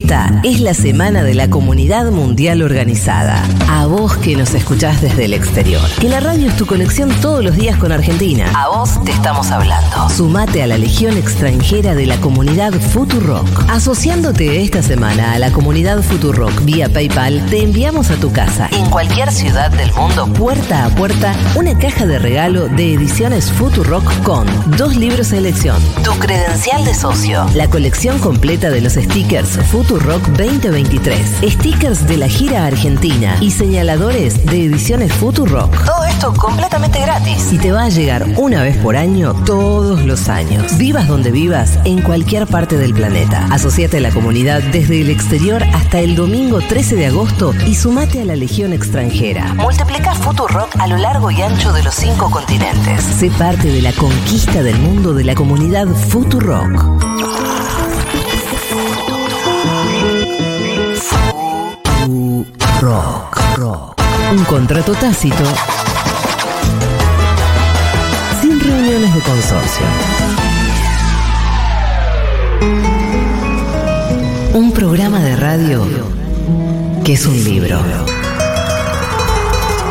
Esta es la semana de la comunidad mundial organizada. A vos que nos escuchás desde el exterior. Que la radio es tu conexión todos los días con Argentina. A vos te estamos hablando. Sumate a la legión extranjera de la comunidad Futurock. Asociándote esta semana a la comunidad Futurock vía PayPal, te enviamos a tu casa, en cualquier ciudad del mundo, puerta a puerta, una caja de regalo de ediciones Futurock con dos libros de elección, tu credencial de socio, la colección completa de los stickers Futurock 2023, stickers de la gira argentina y señaladores de ediciones Futurock. Todo esto completamente gratis. Y te va a llegar una vez por año todos los años. Vivas donde vivas, en cualquier parte del planeta. Asociate a la comunidad desde el exterior hasta el domingo 13 de agosto y sumate a la Legión extranjera. Multiplica Futurock a lo largo y ancho de los cinco continentes. Sé parte de la conquista del mundo de la comunidad Futurock. Rock, rock. Un contrato tácito sin reuniones de consorcio. Un programa de radio que es un libro.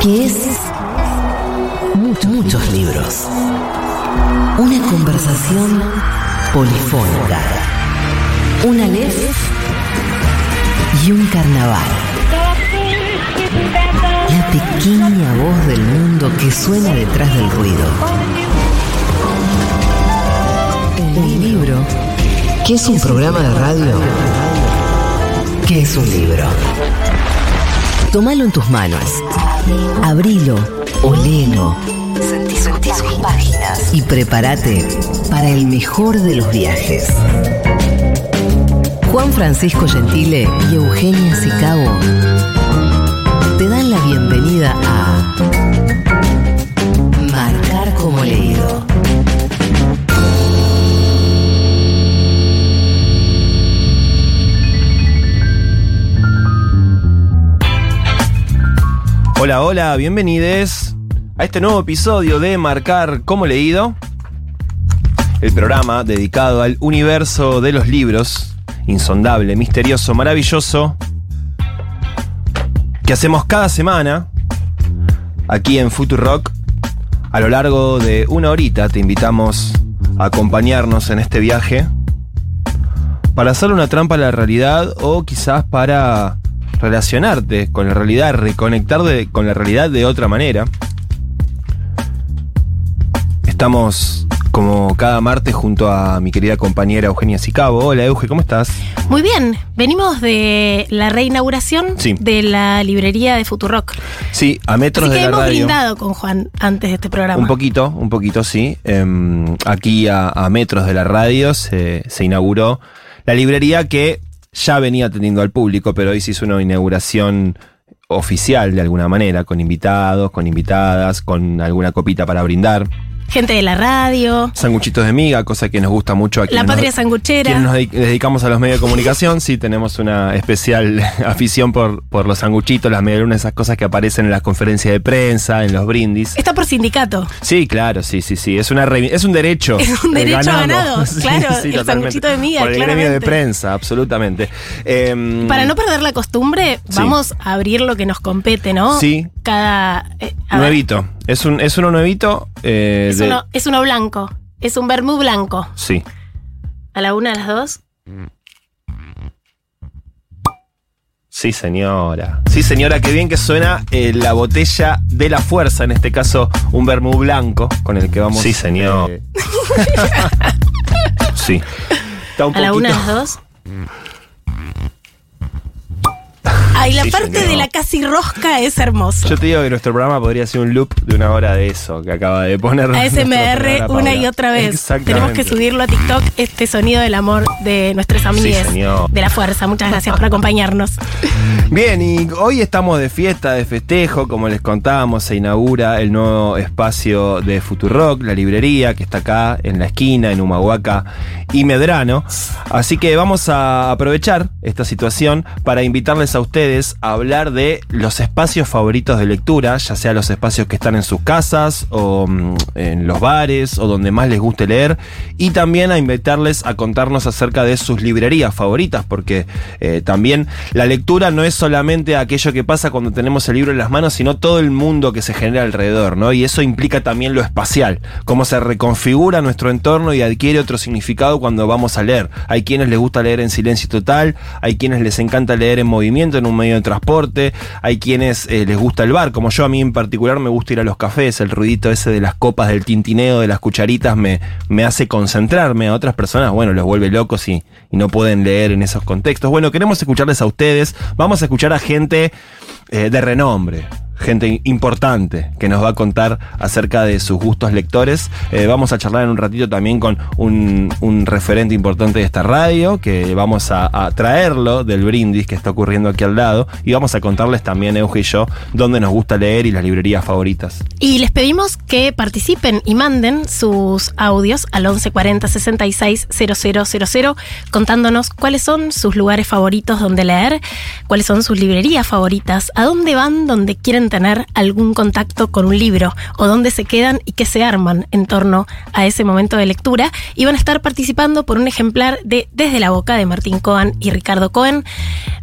Que es muchos, libros. Una conversación polifónica. Una lef y un carnaval. Pequeña voz del mundo que suena detrás del ruido. Un libro, que es un programa de radio, que es un libro. Tómalo en tus manos, abrilo, olelo, sentí, sentí sus páginas y prepárate para el mejor de los viajes. Juan Francisco Gentile y Eugenia Sicabo te dan la bienvenida a Marcar como leído. Hola, hola, bienvenidos a este nuevo episodio de Marcar como leído, el programa dedicado al universo de los libros, insondable, misterioso, maravilloso, que hacemos cada semana aquí en Rock. A lo largo de una horita te invitamos a acompañarnos en este viaje para hacer una trampa a la realidad o quizás para relacionarte con la realidad, reconectar con la realidad de otra manera. Estamos como cada martes junto a mi querida compañera Eugenia Sicabo. Hola Euge, ¿cómo estás? Muy bien, venimos de la reinauguración de la librería de Futurock. Sí, a metros de la hemos radio. brindado con Juan antes de este programa. Un poquito, un poquito sí. Em, aquí a, metros de la radio se, se inauguró la librería que ya venía atendiendo al público, pero hoy se hizo una inauguración oficial de alguna manera, con invitados, con invitadas, con alguna copita para brindar gente de la radio. Sanguchitos de miga, cosa que nos gusta mucho aquí. La patria sanguchera. Quienes nos dedicamos a los medios de comunicación, sí, tenemos una especial afición por, por los sanguchitos, las medialunas, esas cosas que aparecen en las conferencias de prensa, en los brindis. Está por sindicato. Sí, claro, sí, sí, sí. Es, una es un derecho. Es un derecho ganado, claro. el sanguchito de miga, Por el gremio de prensa, absolutamente. Em, Para no perder la costumbre, vamos a abrir lo que nos compete, ¿no? Sí. Cada. Eh, nuevito. Es, un, es uno nuevito. Eh, es, uno, es uno blanco. Es un vermú blanco. Sí. ¿A la una, a las dos? Sí, señora. Sí, señora, qué bien que suena eh, la botella de la fuerza, en este caso un vermú blanco, con el que vamos. Sí, señor. Eh, sí. ¿A la una, a las dos? Ay, la parte de la casi rosca es hermoso. Yo te digo que nuestro programa podría ser un loop de una hora de eso que acaba de poner. ASMR una y otra vez. Tenemos que subirlo a TikTok, este sonido del amor de nuestros amigos de la fuerza. Muchas gracias por acompañarnos. Bien, y hoy estamos de fiesta, de festejo, como les contábamos, se inaugura el nuevo espacio de Futurock, la librería que está acá en la esquina, en Humahuaca y Medrano. Así que vamos a aprovechar esta situación para invitarles a ustedes a hablar de los espacios favoritos de lectura, ya sea los espacios que están en sus casas o mm, en los bares o donde más les guste leer, y también a invitarles a contarnos acerca de sus librerías favoritas, porque eh, también la lectura no es solamente aquello que pasa cuando tenemos el libro en las manos, sino todo el mundo que se genera alrededor, ¿no? Y eso implica también lo espacial, cómo se reconfigura nuestro entorno y adquiere otro significado cuando vamos a leer. Hay quienes les gusta leer en silencio total, hay quienes les encanta leer en movimiento, en un medio de transporte, hay quienes eh, les gusta el bar, como yo a mí en particular me gusta ir a los cafés, el ruidito ese de las copas, del tintineo, de las cucharitas me, me hace concentrarme, a otras personas, bueno, los vuelve locos y, no pueden leer en esos contextos. Bueno, queremos escucharles a ustedes, vamos a escuchar a gente eh, de renombre gente importante que nos va a contar acerca de sus gustos lectores. Eh, vamos a charlar en un ratito también con un, referente importante de esta radio, que vamos a, traerlo del brindis que está ocurriendo aquí al lado, y vamos a contarles también, Euge y yo, dónde nos gusta leer y las librerías favoritas. Y les pedimos que participen y manden sus audios al 1140 66 000 contándonos cuáles son sus lugares favoritos donde leer, cuáles son sus librerías favoritas, a dónde van, donde quieren tener algún contacto con un libro o dónde se quedan y qué se arman en torno a ese momento de lectura y van a estar participando por un ejemplar de Desde la Boca de Martín Cohen y Ricardo Cohen.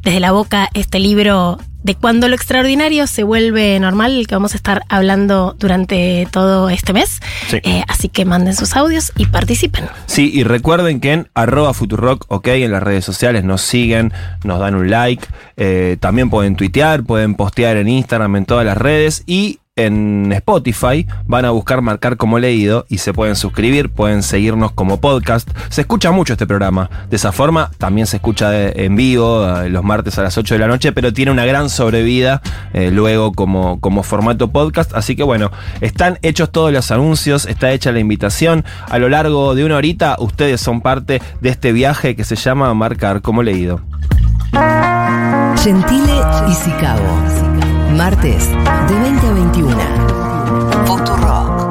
Desde la Boca, este libro de cuando lo extraordinario se vuelve normal, el que vamos a estar hablando durante todo este mes. Eh, así que manden sus audios y participen. Sí, y recuerden que en arroba Futurock, ok, en las redes sociales nos siguen, nos dan un like, eh, también pueden tuitear, pueden postear en Instagram, en todas las redes y en Spotify, van a buscar marcar como leído y se pueden suscribir, pueden seguirnos como podcast. Se escucha mucho este programa. De esa forma, también se escucha en vivo eh, los martes a las 8 de la noche, pero tiene una gran sobrevida eh, luego como, como formato podcast. Así que bueno, están hechos todos los anuncios, está hecha la invitación. A lo largo de una horita, ustedes son parte de este viaje que se llama Marcar como leído. Gentile y Sicabo Martes, de 20 a 21. Rock.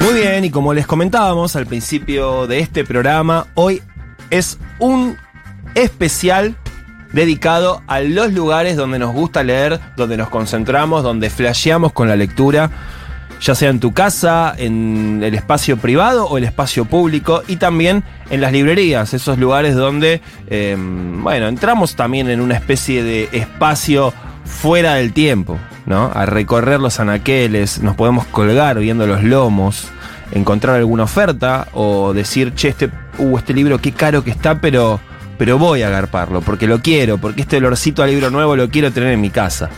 Muy bien, y como les comentábamos al principio de este programa, hoy es un especial dedicado a los lugares donde nos gusta leer, donde nos concentramos, donde flasheamos con la lectura, ya sea en tu casa, en el espacio privado o el espacio público y también en las librerías, esos lugares donde, em, bueno, entramos también en una especie de espacio fuera del tiempo, ¿no? A recorrer los anaqueles, nos podemos colgar viendo los lomos, encontrar alguna oferta o decir, che, este, uh, este libro qué caro que está, pero pero voy a agarparlo, porque lo quiero, porque este olorcito a libro nuevo lo quiero tener en mi casa.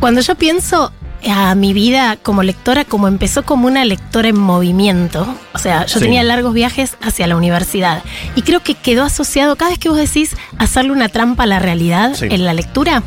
Cuando yo pienso a mi vida como lectora, como empezó como una lectora en movimiento, o sea, yo tenía largos viajes hacia la universidad y creo que quedó asociado, cada vez que vos decís hacerle una trampa a la realidad en la lectura,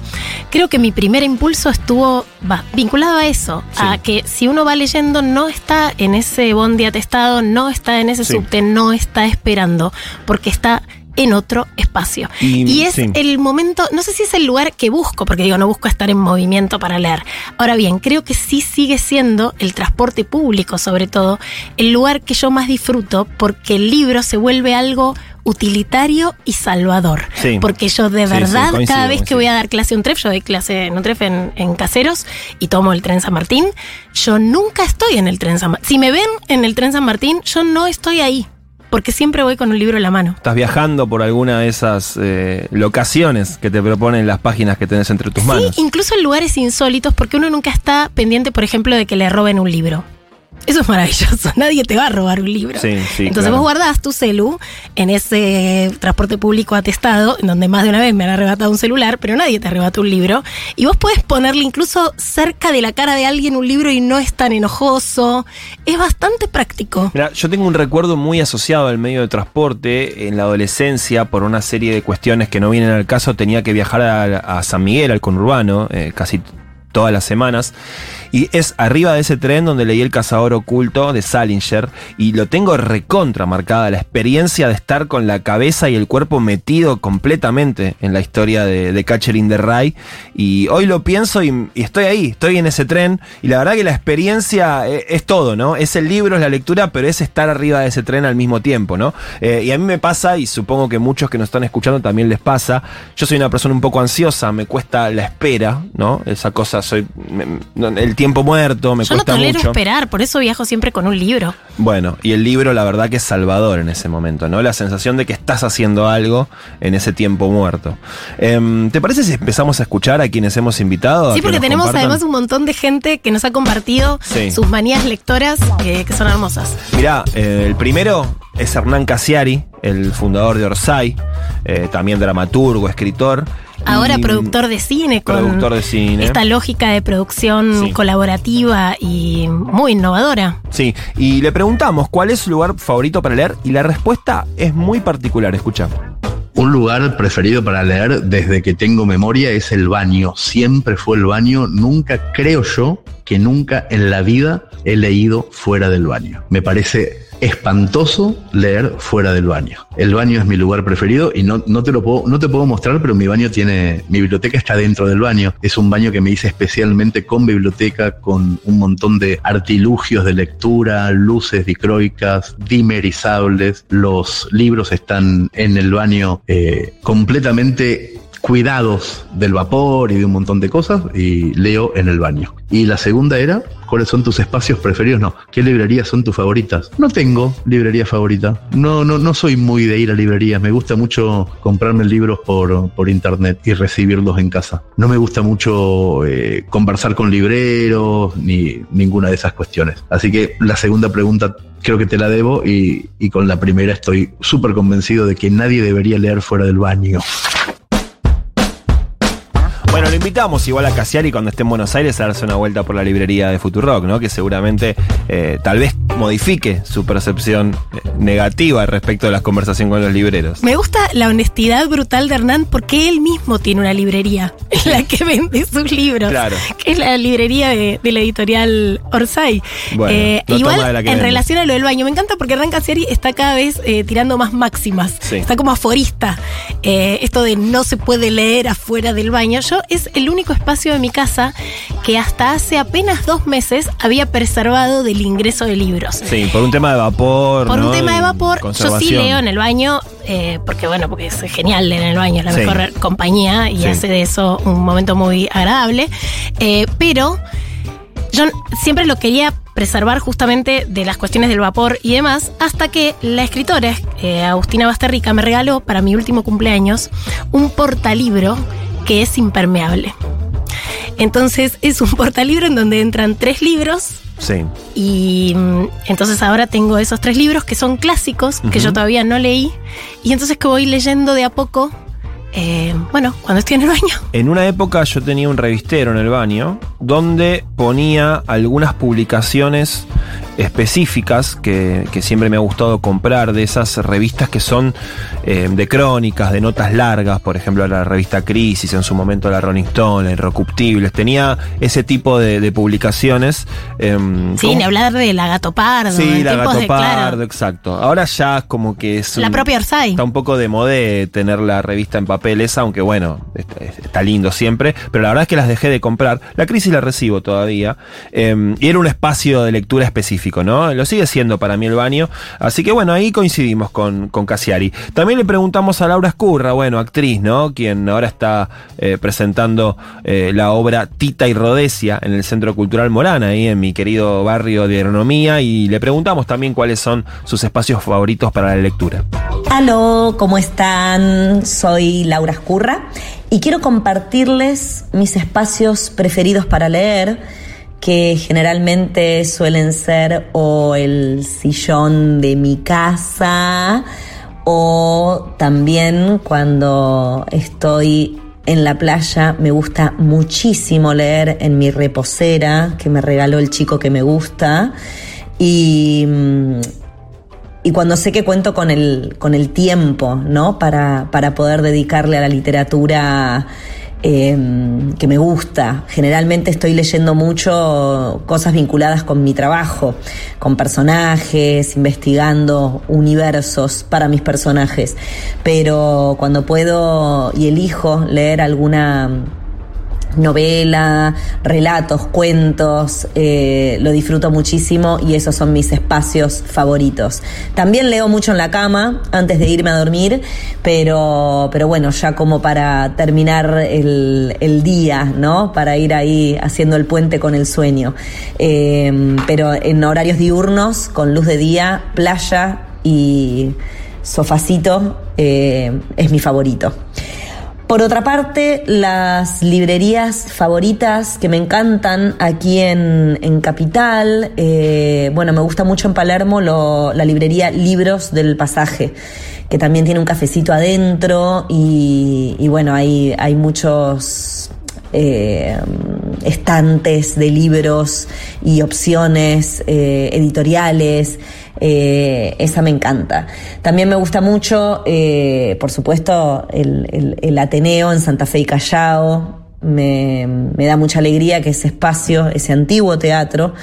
creo que mi primer impulso estuvo vinculado a eso, a que si uno va leyendo no está en ese bondi atestado, no está en ese subte, no está esperando, porque está en otro espacio. Y, es el momento, no sé si es el lugar que busco, porque digo, no busco estar en movimiento para leer. Ahora bien, creo que sí sigue siendo el transporte público, sobre todo, el lugar que yo más disfruto, porque el libro se vuelve algo utilitario y salvador. Porque yo de verdad, cada vez que voy a dar clase en TREF, yo doy clase en un TREF en, en, Caseros y tomo el tren San Martín, yo nunca estoy en el tren San Martín. Si me ven en el tren San Martín, yo no estoy ahí porque siempre voy con un libro en la mano. Estás viajando por alguna de esas eh, locaciones que te proponen las páginas que tenés entre tus manos. Sí, incluso en lugares insólitos, porque uno nunca está pendiente, por ejemplo, de que le roben un libro. Eso es maravilloso. Nadie te va a robar un libro. Sí, sí, Entonces vos guardás tu celu en ese transporte público atestado, en donde más de una vez me han arrebatado un celular, pero nadie te arrebata un libro. Y vos podés ponerle incluso cerca de la cara de alguien un libro y no es tan enojoso. Es bastante práctico. Mira, yo tengo un recuerdo muy asociado al medio de transporte. En la adolescencia, por una serie de cuestiones que no vienen al caso, tenía que viajar a, San Miguel, al conurbano, eh, casi todas las semanas. Y es arriba de ese tren donde leí El cazador oculto de Salinger y lo tengo recontra marcada, la experiencia de estar con la cabeza y el cuerpo metido completamente en la historia de, de Catcher the. Y hoy lo pienso y, estoy ahí, estoy en ese tren y la verdad que la experiencia es, es, todo, ¿no? Es el libro, es la lectura, pero es estar arriba de ese tren al mismo tiempo, ¿no? Eh, y a mí me pasa, y supongo que muchos que nos están escuchando también les pasa, yo soy una persona un poco ansiosa, me cuesta la espera, ¿no? Esa cosa, soy... Me, el tiempo muerto, me Yo cuesta no tolero mucho. esperar, por eso viajo siempre con un libro. Bueno, y el libro la verdad que es salvador en ese momento, ¿no? La sensación de que estás haciendo algo en ese tiempo muerto. Eh, ¿Te parece si empezamos a escuchar a quienes hemos invitado? Sí, porque tenemos compartan? además un montón de gente que nos ha compartido sí. sus manías lectoras eh, que son hermosas. Mirá, eh, el primero es Hernán Casiari, el fundador de Orsay, eh, también dramaturgo, escritor. Ahora productor de cine, con productor de cine. esta lógica de producción sí. colaborativa y muy innovadora. Sí, y le preguntamos cuál es su lugar favorito para leer y la respuesta es muy particular, escucha. Un lugar preferido para leer desde que tengo memoria es el baño. Siempre fue el baño. Nunca creo yo que nunca en la vida he leído fuera del baño. Me parece espantoso leer fuera del baño. El baño es mi lugar preferido y no, no, te lo puedo, no te puedo mostrar, pero mi baño tiene, mi biblioteca está dentro del baño. Es un baño que me hice especialmente con biblioteca, con un montón de artilugios de lectura, luces dicroicas, dimerizables. Los libros están en el baño eh, completamente cuidados del vapor y de un montón de cosas y leo en el baño. Y la segunda era, ¿cuáles son tus espacios preferidos? No, ¿qué librerías son tus favoritas? No tengo librería favorita. No, no, no soy muy de ir a librerías. Me gusta mucho comprarme libros por, por internet y recibirlos en casa. No me gusta mucho eh, conversar con libreros ni ninguna de esas cuestiones. Así que la segunda pregunta creo que te la debo y, y con la primera estoy súper convencido de que nadie debería leer fuera del baño. Bueno, lo invitamos igual a Casiari cuando esté en Buenos Aires a darse una vuelta por la librería de Futurock, ¿no? Que seguramente eh, tal vez modifique su percepción negativa respecto de las conversaciones con los libreros. Me gusta la honestidad brutal de Hernán porque él mismo tiene una librería en la que vende sus libros. Claro. Que es la librería de, de la editorial Orsay. Bueno, eh, no igual, en vende. relación a lo del baño, me encanta porque Hernán Casiari está cada vez eh, tirando más máximas. Sí. Está como aforista. Eh, esto de no se puede leer afuera del baño. Yo es el único espacio de mi casa que hasta hace apenas dos meses había preservado del ingreso de libros. Sí, por un tema de vapor. Por ¿no? un tema de vapor, yo sí leo en el baño, eh, porque bueno, porque es genial leer en el baño, es la Sí. mejor compañía y Sí. hace de eso un momento muy agradable. Eh, pero yo siempre lo quería preservar justamente de las cuestiones del vapor y demás, hasta que la escritora, eh, Agustina Basterrica, me regaló para mi último cumpleaños un portalibro que es impermeable. Entonces es un portalibro en donde entran tres libros Sí. y mm, entonces ahora tengo esos tres libros que son clásicos, que yo todavía no leí. Y entonces que voy leyendo de a poco, eh, bueno, cuando estoy en el baño. En una época yo tenía un revistero en el baño donde ponía algunas publicaciones específicas que, que siempre me ha gustado comprar de esas revistas que son eh, de crónicas, de notas largas, por ejemplo la revista Crisis, en su momento la Rolling Stone, la Irrecuptibles, tenía ese tipo de, de publicaciones. em, Sí, como- ni hablar de la gato pardo. Sí, la Gato de, claro, Pardo, exacto. Ahora ya como que es La un- propia Orsay. Está un poco de modé tener la revista en papel esa, aunque bueno, está, está lindo siempre, pero la verdad es que las dejé de comprar. La crisis la recibo todavía. eh, y era un espacio de lectura específico, Lo sigue siendo para mí el baño. Así que bueno, ahí coincidimos con, con Casiari. También le preguntamos a Laura Escurra, bueno, actriz, ¿no? Quien ahora está eh, presentando eh, la obra Tita y Rodesia en el Centro Cultural Morana, ahí en mi querido barrio de agronomía. Y le preguntamos también cuáles son sus espacios favoritos para la lectura. Aló, ¿cómo están? Soy Laura Escurra y quiero compartirles mis espacios preferidos para leer, que generalmente suelen ser o el sillón de mi casa o también cuando estoy en la playa me gusta muchísimo leer en mi reposera que me regaló el chico que me gusta y mm, y cuando sé que cuento con el, con el tiempo, ¿no? Para, para poder dedicarle a la literatura Em, que me gusta. Generalmente estoy leyendo mucho cosas vinculadas con mi trabajo, con personajes, investigando universos para mis personajes. Pero cuando puedo y elijo leer alguna novela, relatos, cuentos, eh, lo disfruto muchísimo y esos son mis espacios favoritos. También leo mucho en la cama antes de irme a dormir, pero, pero bueno, ya como para terminar el, día, ¿no? Para ir ahí haciendo el puente con el sueño. Eh, pero en horarios diurnos, con luz de día, playa y sofacito, eh, es mi favorito. Por otra parte, las librerías favoritas que me encantan aquí en, Capital, eh, bueno, me gusta mucho en Palermo la librería Libros del Pasaje, que también tiene un cafecito adentro y, bueno, hay, hay muchos eh, estantes de libros y opciones eh, editoriales. Eh, esa me encanta. También me gusta mucho, eh, por supuesto, el, Ateneo en Santa Fe y Callao. Me, me da mucha alegría que ese espacio, ese antiguo teatro,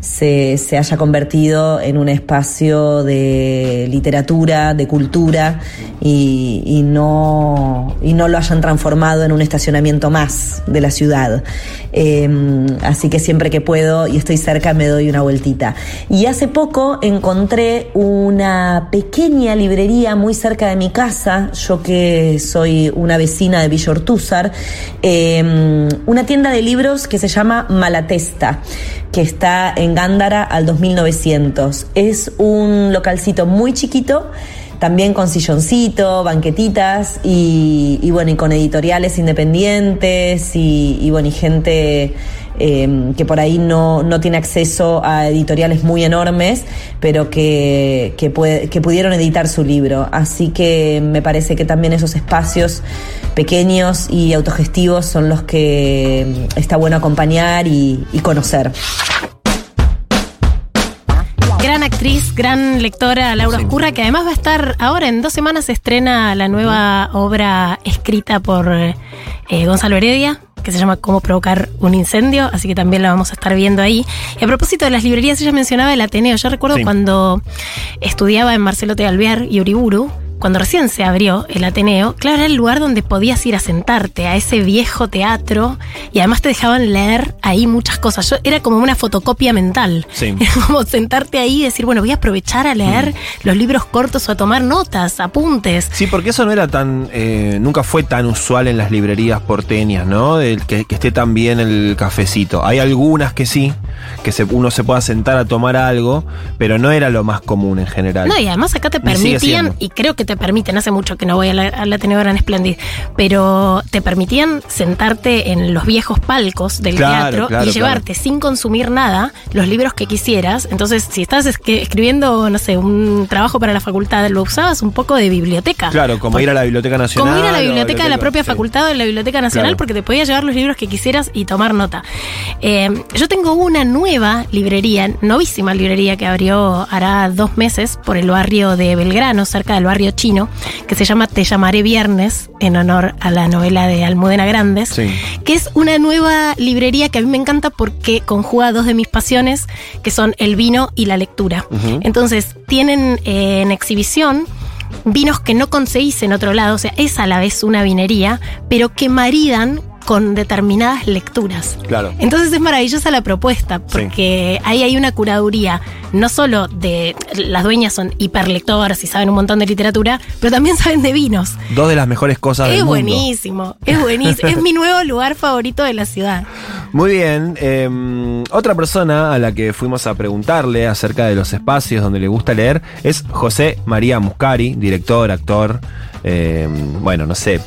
se, se, haya convertido en un espacio de literatura, de cultura y, y, no, y no lo hayan transformado en un estacionamiento más de la ciudad. Em, así que siempre que puedo y estoy cerca me doy una vueltita. Y hace poco encontré una pequeña librería muy cerca de mi casa, yo que soy una vecina de Villa Ortúzar, em, una tienda de libros que se llama Malatesta, que está en Gándara al 2900. Es un localcito muy chiquito también con silloncito, banquetitas y, bueno, y con editoriales independientes y, bueno, y gente em, que por ahí no, tiene acceso a editoriales muy enormes, pero que, que, pudieron editar su libro. Así que me parece que también esos espacios pequeños y autogestivos son los que em, está bueno acompañar y conocer. Gran actriz, gran lectora Laura Oscurra, que además va a estar ahora en dos semanas se estrena la nueva obra escrita por eh, Gonzalo Heredia, que se llama Cómo provocar un incendio, así que también la vamos a estar viendo ahí. Y a propósito de las librerías, ella mencionaba el Ateneo. Yo recuerdo cuando estudiaba en Marcelo Alvear y Uriburu, cuando recién se abrió el Ateneo, claro, era el lugar donde podías ir a sentarte, a ese viejo teatro, y además te dejaban leer ahí muchas cosas. Yo era como una fotocopia mental. Sí. como sentarte ahí y decir, bueno, voy a aprovechar a leer mm. los libros cortos o a tomar notas, apuntes. Sí, porque eso no era tan, eh, nunca fue tan usual en las librerías porteñas, ¿no? El que, esté tan bien el cafecito. Hay algunas que sí, que uno se pueda sentar a tomar algo, pero no era lo más común en general. No, y además acá te permitían, y creo que te permiten, hace mucho que no voy a la, a la Gran Splendid, pero te permitían sentarte en los viejos palcos del teatro y llevarte sin consumir nada los libros que quisieras. Entonces, si estás escribiendo, no sé, un trabajo para la facultad, lo usabas un poco de biblioteca. Claro, como ir a la Biblioteca Nacional. Como ir a la biblioteca de la propia facultad o de la Biblioteca Nacional, porque te podías llevar los libros que quisieras y tomar nota. Eh, yo tengo una nueva librería, novísima librería que abrió hará dos meses por el barrio de Belgrano, cerca del barrio chino, que se llama Te llamaré viernes, en honor a la novela de Almudena Grandes, que es una nueva librería que a mí me encanta porque conjuga dos de mis pasiones, que son el vino y la lectura. Entonces, tienen eh, en exhibición vinos que no conseguís en otro lado, o sea, es a la vez una vinería, pero que maridan con determinadas lecturas. Claro. Entonces es maravillosa la propuesta, porque ahí hay una curaduría, no solo de las dueñas son hiperlectoras y saben un montón de literatura, pero también saben de vinos. Dos de las mejores cosas es del mundo. Es buenísimo, es buenísimo. es mi nuevo lugar favorito de la ciudad. Muy bien. Em, otra persona a la que fuimos a preguntarle acerca de los espacios donde le gusta leer es José María Muscari, director, actor. Em, bueno, no sé,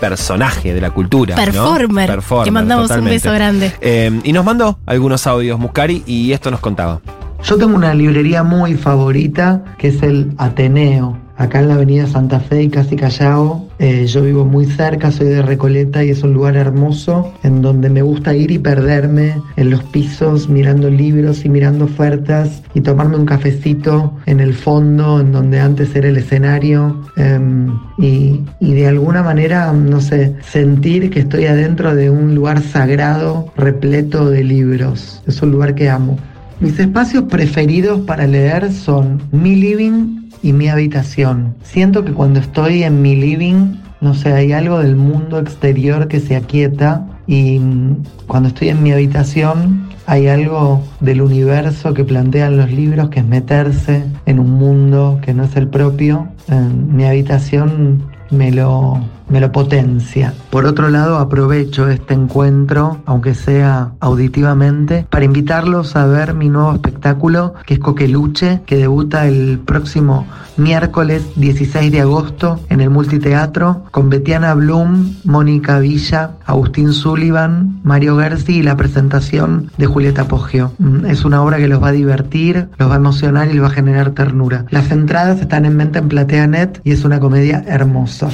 personaje de la cultura. Performer. ¿no? Performer que mandamos un beso grande. Eh, y nos mandó algunos audios, Muscari, y esto nos contaba. Yo tengo una librería muy favorita que es el Ateneo acá en la avenida Santa Fe y casi Callao. Eh, yo vivo muy cerca, soy de Recoleta y es un lugar hermoso en donde me gusta ir y perderme en los pisos mirando libros y mirando ofertas y tomarme un cafecito en el fondo en donde antes era el escenario em, y, y de alguna manera, no sé, sentir que estoy adentro de un lugar sagrado repleto de libros. Es un lugar que amo. Mis espacios preferidos para leer son mi living y mi habitación. Siento que cuando estoy en mi living, no sé, hay algo del mundo exterior que se aquieta y mm, cuando estoy en mi habitación hay algo del universo que plantean los libros que es meterse en un mundo que no es el propio. En mi habitación me lo, me lo potencia. Por otro lado, aprovecho este encuentro, aunque sea auditivamente, para invitarlos a ver mi nuevo espectáculo, que es Coqueluche, que debuta el próximo miércoles 16 de agosto en el Multiteatro, con Betiana Blum, Mónica Villa, Agustín Sullivan, Mario Gersi y la presentación de Julieta Poggio. Mm, Es una obra que los va a divertir, los va a emocionar y les va a generar ternura. Las entradas están en venta en PlateaNet y es una comedia hermosa.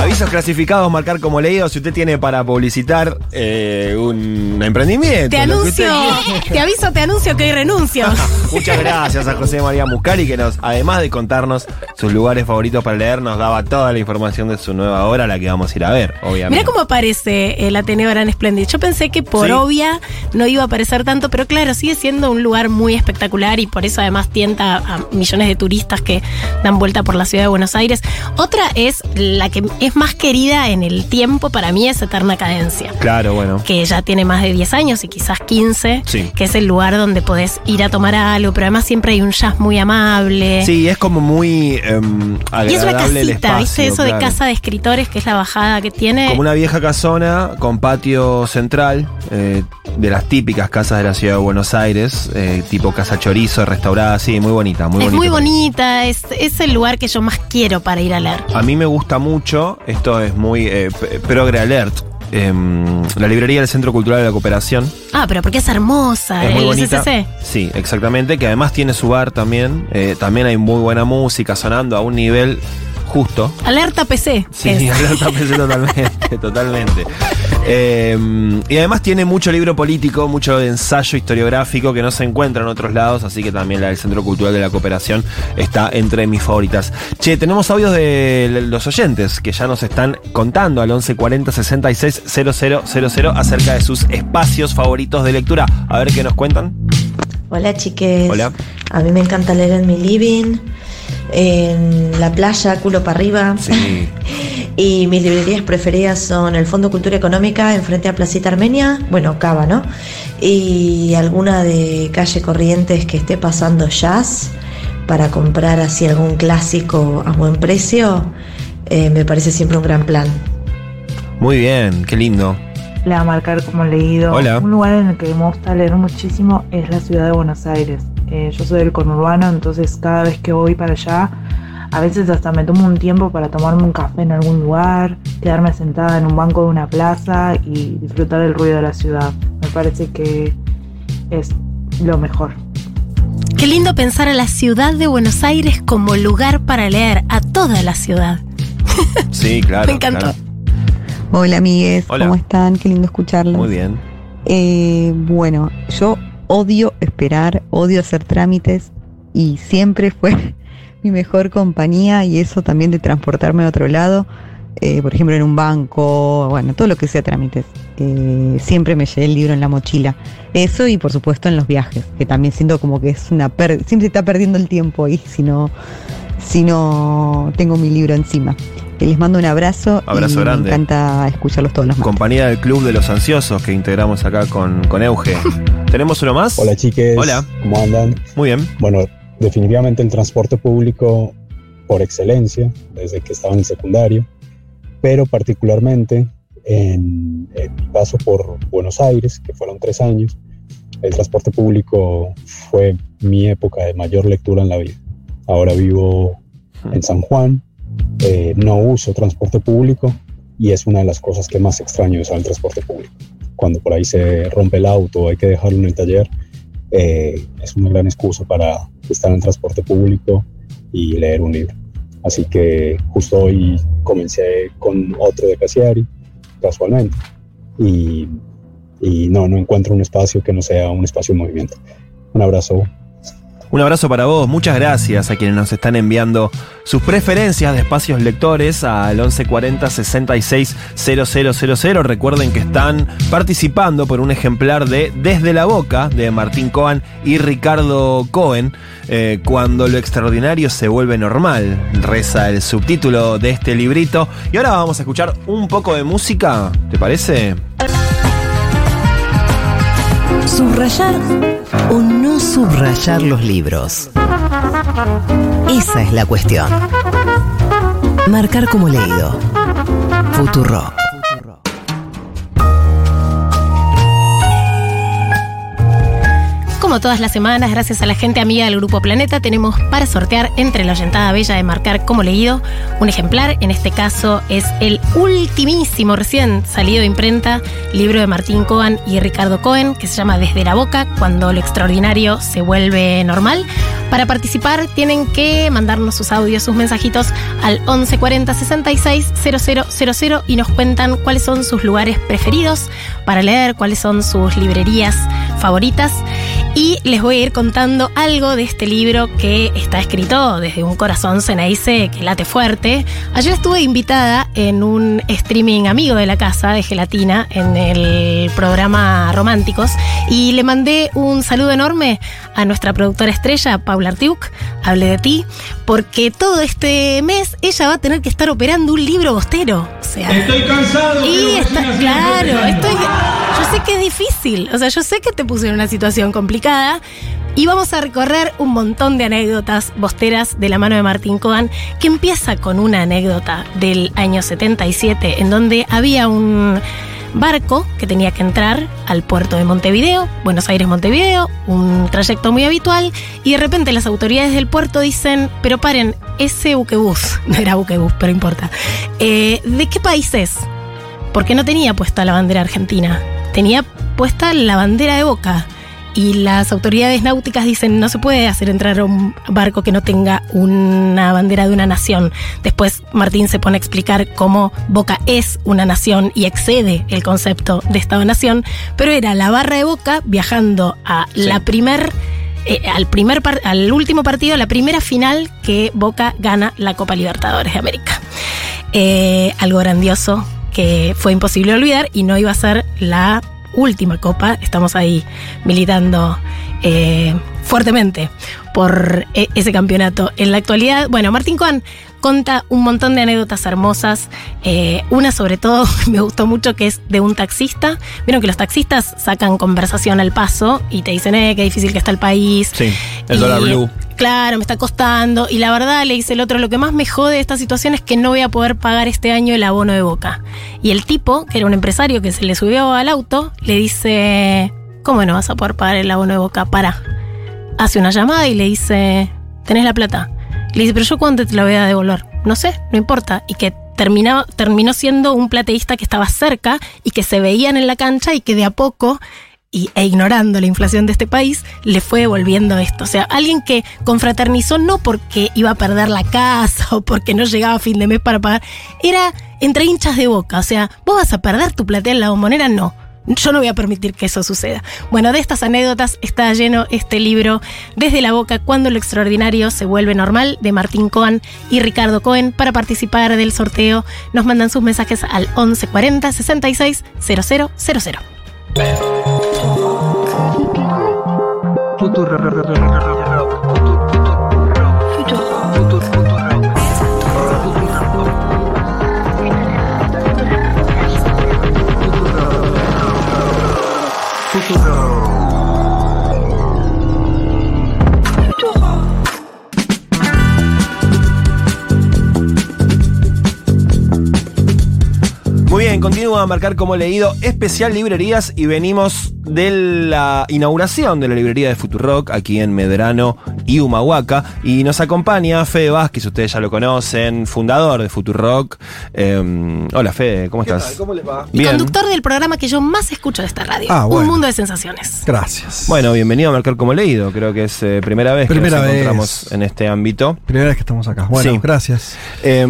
Avisos clasificados, marcar como leído si usted tiene para publicitar eh, un emprendimiento. Te anuncio, te aviso, te anuncio que hoy renuncio. Muchas gracias a José María Muscari que nos, además de contarnos sus lugares favoritos para leer, nos daba toda la información de su nueva obra, la que vamos a ir a ver, obviamente. Mira cómo aparece el Ateneo Gran Splendid. Yo pensé que por Sí. obvia no iba a aparecer tanto, pero claro, sigue siendo un lugar muy espectacular y por eso además tienta a millones de turistas que dan vuelta por la ciudad de Buenos Aires. Otra es la que es más querida en el tiempo para mí es Eterna Cadencia. Claro, bueno. que ya tiene más de 10 años y quizás 15, Sí. que es el lugar donde podés ir a tomar algo, pero además siempre hay un jazz muy amable. Sí, es como muy em, agradable y es una el casita, espacio, ¿viste? Eso de casa de escritores, que es la bajada que tiene. Como una vieja casona con patio central, eh, de las típicas casas de la ciudad de Buenos Aires, eh, tipo casa chorizo, restaurada, sí, muy bonita, muy es bonita. muy bonita, es, es el lugar que yo más quiero para ir a leer. A mí me gusta mucho, esto es muy eh, progre alert, em, la librería del Centro Cultural de la Cooperación. Ah, pero porque es hermosa, Es muy el bonita. CCC. Sí, exactamente, que además tiene su bar también. eh, también hay muy buena música sonando a un nivel justo. Alerta PC. Sí, es. alerta PC totalmente, totalmente. Eh, y además tiene mucho libro político, mucho de ensayo historiográfico que no se encuentra en otros lados, así que también la del Centro Cultural de la Cooperación está entre mis favoritas. Che, tenemos audios de los oyentes que ya nos están contando al 1140 66 000 acerca de sus espacios favoritos de lectura. A ver qué nos cuentan. Hola chiques. Hola. A mí me encanta leer en mi living, en la playa, culo para arriba. Sí. Y mis librerías preferidas son el Fondo Cultura Económica, enfrente a Placita Armenia, bueno, Cava, ¿no? Y alguna de calle Corrientes que esté pasando jazz para comprar así algún clásico a buen precio, eh, me parece siempre un gran plan. Muy bien, qué lindo. Le va a marcar como leído. Hola. Un lugar en el que me gusta leer muchísimo es la ciudad de Buenos Aires. Eh, yo soy del conurbano, entonces cada vez que voy para allá, a veces hasta me tomo un tiempo para tomarme un café en algún lugar, quedarme sentada en un banco de una plaza y disfrutar del ruido de la ciudad. Me parece que es lo mejor. Qué lindo pensar a la ciudad de Buenos Aires como lugar para leer, a toda la ciudad. Sí, claro. Me encantó. claro. Hola amigues, Hola. ¿cómo están? Qué lindo escucharlos. Muy bien. Eh, bueno, yo odio esperar, odio hacer trámites y siempre fue mi mejor compañía y eso también de transportarme a otro lado, eh, por ejemplo en un banco, bueno, todo lo que sea trámites. Eh, siempre me llevé el libro en la mochila. Eso y por supuesto en los viajes, que también siento como que es una pérdida, siempre está perdiendo el tiempo ahí si no, si no tengo mi libro encima. Eh, Les mando un abrazo. Abrazo y grande. Me encanta escucharlos todos los martes. Compañía del Club de los Ansiosos que integramos acá con, con Euge. ¿Tenemos uno más? Hola chiques, Hola. ¿cómo andan? Muy bien. Bueno, definitivamente el transporte público por excelencia, desde que estaba en el secundario, pero particularmente en, en mi paso por Buenos Aires, que fueron tres años, el transporte público fue mi época de mayor lectura en la vida. Ahora vivo en San Juan, eh, no uso transporte público y es una de las cosas que más extraño usar el transporte público. Cuando por ahí se rompe el auto hay que dejarlo en el taller, eh, es una gran excusa para estar en transporte público y leer un libro. Así que justo hoy comencé con otro de Cassiari, casualmente, y, no, no encuentro un espacio que no sea un espacio de movimiento. Un abrazo. Un abrazo para vos, muchas gracias a quienes nos están enviando sus preferencias de espacios lectores al 1140 66 000. Recuerden que están participando por un ejemplar de Desde la Boca de Martín Cohen y Ricardo Cohen, eh, cuando lo extraordinario se vuelve normal, reza el subtítulo de este librito. Y ahora vamos a escuchar un poco de música, ¿te parece? Subrayar o no subrayar los libros. Esa es la cuestión. Marcar como leído. Futuro. Como todas las semanas, gracias a la gente amiga del Grupo Planeta, tenemos para sortear entre la oyentada bella de marcar como leído un ejemplar. En este caso es el ultimísimo, recién salido de imprenta, libro de Martín Cohen y Ricardo Cohen, que se llama Desde la Boca, cuando lo extraordinario se vuelve normal. Para participar tienen que mandarnos sus audios, sus mensajitos al 1140 66 000 y nos cuentan cuáles son sus lugares preferidos para leer, cuáles son sus librerías favoritas. Y les voy a ir contando algo de este libro que está escrito desde un corazón Ceneice que late fuerte. Ayer estuve invitada en un streaming amigo de la casa de Gelatina en el programa Románticos y le mandé un saludo enorme a nuestra productora estrella, Paula Artiuk, hable de ti, porque todo este mes ella va a tener que estar operando un libro bostero. O sea, Estoy cansado. y está, claro, estoy, yo sé que es difícil, o sea, yo sé que te puse en una situación complicada y vamos a recorrer un montón de anécdotas bosteras de la mano de Martín Cohen, que empieza con una anécdota del año 77, en donde había un barco que tenía que entrar al puerto de Montevideo, Buenos Aires-Montevideo, un trayecto muy habitual, y de repente las autoridades del puerto dicen, pero paren, ese buquebús, no era buquebús, pero importa, eh, ¿de qué país es? Porque no tenía puesta la bandera argentina, tenía puesta la bandera de Boca. Y las autoridades náuticas dicen no se puede hacer entrar a un barco que no tenga una bandera de una nación. Después Martín se pone a explicar cómo Boca es una nación y excede el concepto de Estado-nación, pero era la barra de Boca viajando a la primer eh, al primer par- al último partido, la primera final que Boca gana la Copa Libertadores de América. Eh, algo grandioso que fue imposible olvidar y no iba a ser la última copa. Estamos ahí militando eh, fuertemente por eh, ese campeonato. En la actualidad, bueno, Martín Cohen conta un montón de anécdotas hermosas. eh, una sobre todo me gustó mucho que es de un taxista. Vieron que los taxistas sacan conversación al paso y te dicen, eh, qué difícil que está el país. Sí, el Y, dólar blue. Claro, me está costando. Y la verdad, le dice el otro, lo que más me jode de esta situación es que no voy a poder pagar este año el abono de boca. Y el tipo, que era un empresario que se le subió al auto, le dice, ¿cómo no vas a poder pagar el abono de boca? Para. Hace una llamada y le dice, ¿tenés la plata? Le dice, pero yo cuánto te la voy a devolver. No sé, no importa. Y que terminó, terminó siendo un plateísta que estaba cerca y que se veían en la cancha y que de a poco y, e ignorando la inflación de este país, le fue devolviendo esto. O sea, alguien que confraternizó no porque iba a perder la casa o porque no llegaba a fin de mes para pagar, era entre hinchas de boca. O sea, vos vas a perder tu platea en la bombonera, no. Yo no voy a permitir que eso suceda. Bueno, de estas anécdotas está lleno este libro Desde la Boca, cuando lo extraordinario se vuelve normal, de Martín Cohen y Ricardo Cohen. Para participar del sorteo, nos mandan sus mensajes al 1140 66 0000. Muy bien, continúa a marcar como leído especial librerías y venimos de la inauguración de la librería de Futurock aquí en Medrano y Humahuaca. Y nos acompaña Fede Vázquez, ustedes ya lo conocen, fundador de Futurock. Eh, hola Fede, ¿cómo estás? ¿Cómo les va? Y Bien. conductor del programa que yo más escucho de esta radio. Ah, Un mundo de sensaciones. Gracias. Bueno, bienvenido a Marcar como leído. Creo que es eh, primera vez Primera que nos vez. encontramos en este ámbito. Primera vez que estamos acá. Bueno, Sí. gracias. Eh,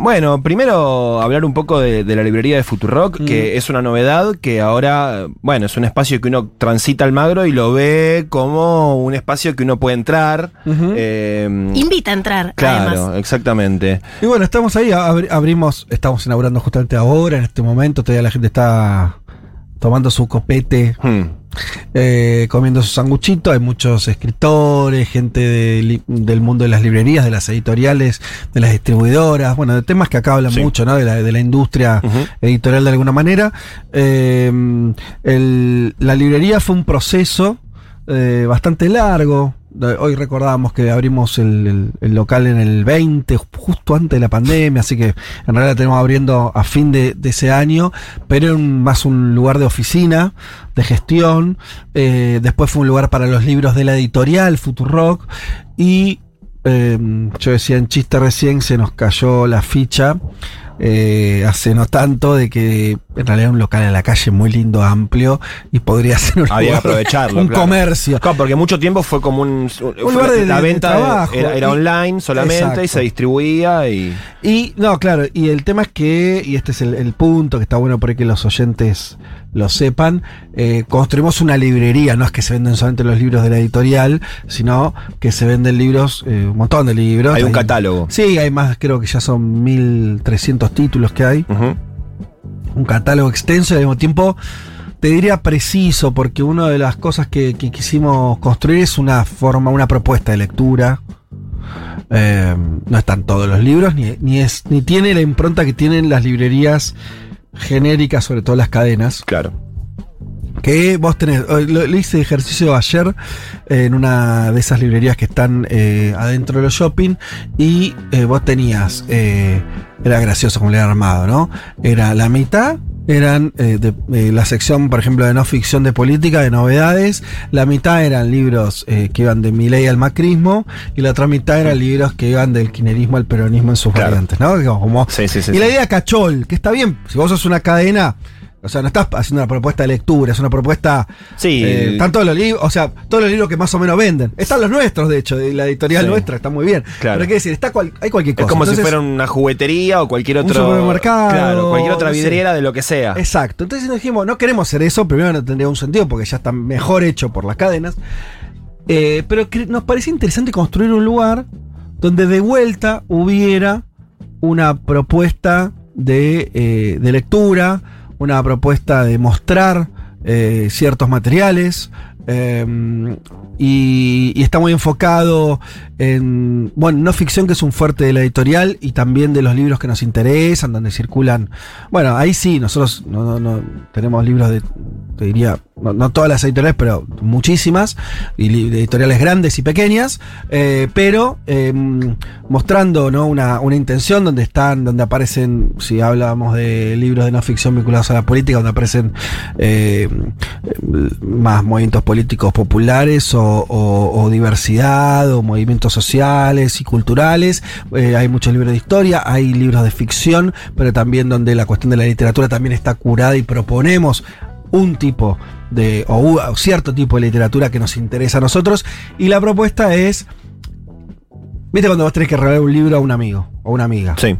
bueno, primero hablar un poco de, de la librería de Futurock, Mm. que es una novedad que ahora, bueno, es un espacio que uno transita al Magro y lo ve como un espacio que uno puede entrar. Eh, Invita a entrar, claro, además. exactamente. Y bueno, estamos ahí, abri- abrimos, estamos inaugurando justamente ahora, en este momento, todavía la gente está tomando su copete, Hmm. Eh, comiendo su sanguchito, hay muchos escritores, gente de del mundo de las librerías, de las editoriales, de las distribuidoras, bueno, de temas que acá hablan Sí. mucho, ¿no? De la, de la industria editorial de alguna manera. Eh, el- la librería fue un proceso eh, bastante largo. Hoy recordábamos que abrimos el, local en el 20, justo antes de la pandemia, así que en realidad tenemos abriendo a fin de, ese año, pero era más un lugar de oficina, de gestión. Eh, después fue un lugar para los libros de la editorial, Futurock, y eh, yo decía en chiste recién, se nos cayó la ficha eh, hace no tanto de que en realidad un local en la calle muy lindo, amplio y podría ser un, Había que lugar- aprovecharlo. un claro. comercio. Claro, porque mucho tiempo fue como un. lugar de- la de- de venta trabajo. era, era Y- online solamente Exacto. y se distribuía y. Y no, claro, y el tema es que, y este es el, el punto que está bueno por ahí que los oyentes lo sepan, eh, construimos una librería, no es que se venden solamente los libros de la editorial, sino que se venden libros, eh, un montón de libros. Hay un catálogo. Sí, hay más, creo que ya son 1300 títulos que hay. Un catálogo extenso y al mismo tiempo te diría preciso, porque una de las cosas que, que quisimos construir es una forma, una propuesta de lectura. Eh, no están todos los libros, ni, ni, es, ni tiene la impronta que tienen las librerías genéricas, sobre todo las cadenas. Claro. Que vos tenés, eh, lo, lo hice ejercicio ayer eh, en una de esas librerías que están eh, adentro de los shopping y eh, vos tenías, eh, era gracioso como le era armado, ¿no? Era la mitad, eran de, la sección, por ejemplo, de no ficción de política, de novedades, la mitad eran libros eh, que iban de Milei al macrismo y la otra mitad eran libros que iban del kirchnerismo al peronismo en sus Claro. variantes, ¿no? Como- Sí, sí, sí. y la idea cachol, que está bien, si vos sos una cadena, o sea, no estás haciendo una propuesta de lectura, es una propuesta. Sí. eh, están todos los libros, o sea, todos los libros que más o menos venden. Están los nuestros, de hecho, de la editorial Sí. nuestra, está muy bien. Claro. Pero hay que decir, está cual- hay cualquier cosa. Es como si fuera una juguetería o cualquier un otro. supermercado, Claro, cualquier otra vidriera de lo que sea. Exacto. Entonces nos dijimos, no queremos hacer eso, primero no tendría un sentido porque ya está mejor hecho por las cadenas. Eh, pero nos parecía interesante construir un lugar donde de vuelta hubiera una propuesta de, eh, de lectura, una propuesta de mostrar eh, ciertos materiales. eh, y, y está muy enfocado en, bueno, no ficción, que es un fuerte de la editorial, y también de los libros que nos interesan, donde circulan. Bueno, ahí sí, nosotros no, no- no- tenemos libros de, te diría, no, todas las editoriales, pero muchísimas, y editoriales grandes y pequeñas, eh, pero eh, mostrando ¿no? una, una intención donde están, donde aparecen, si hablábamos de libros de no ficción vinculados a la política, donde aparecen eh, más movimientos políticos populares o diversidad o movimientos sociales y culturales. Eh, hay muchos libros de historia, hay libros de ficción, pero también donde la cuestión de la literatura también está curada y proponemos un tipo de, o, cierto tipo de literatura que nos interesa a nosotros. Y la propuesta es, viste cuando vos tenés que regalar un libro a un amigo o una amiga. Sí.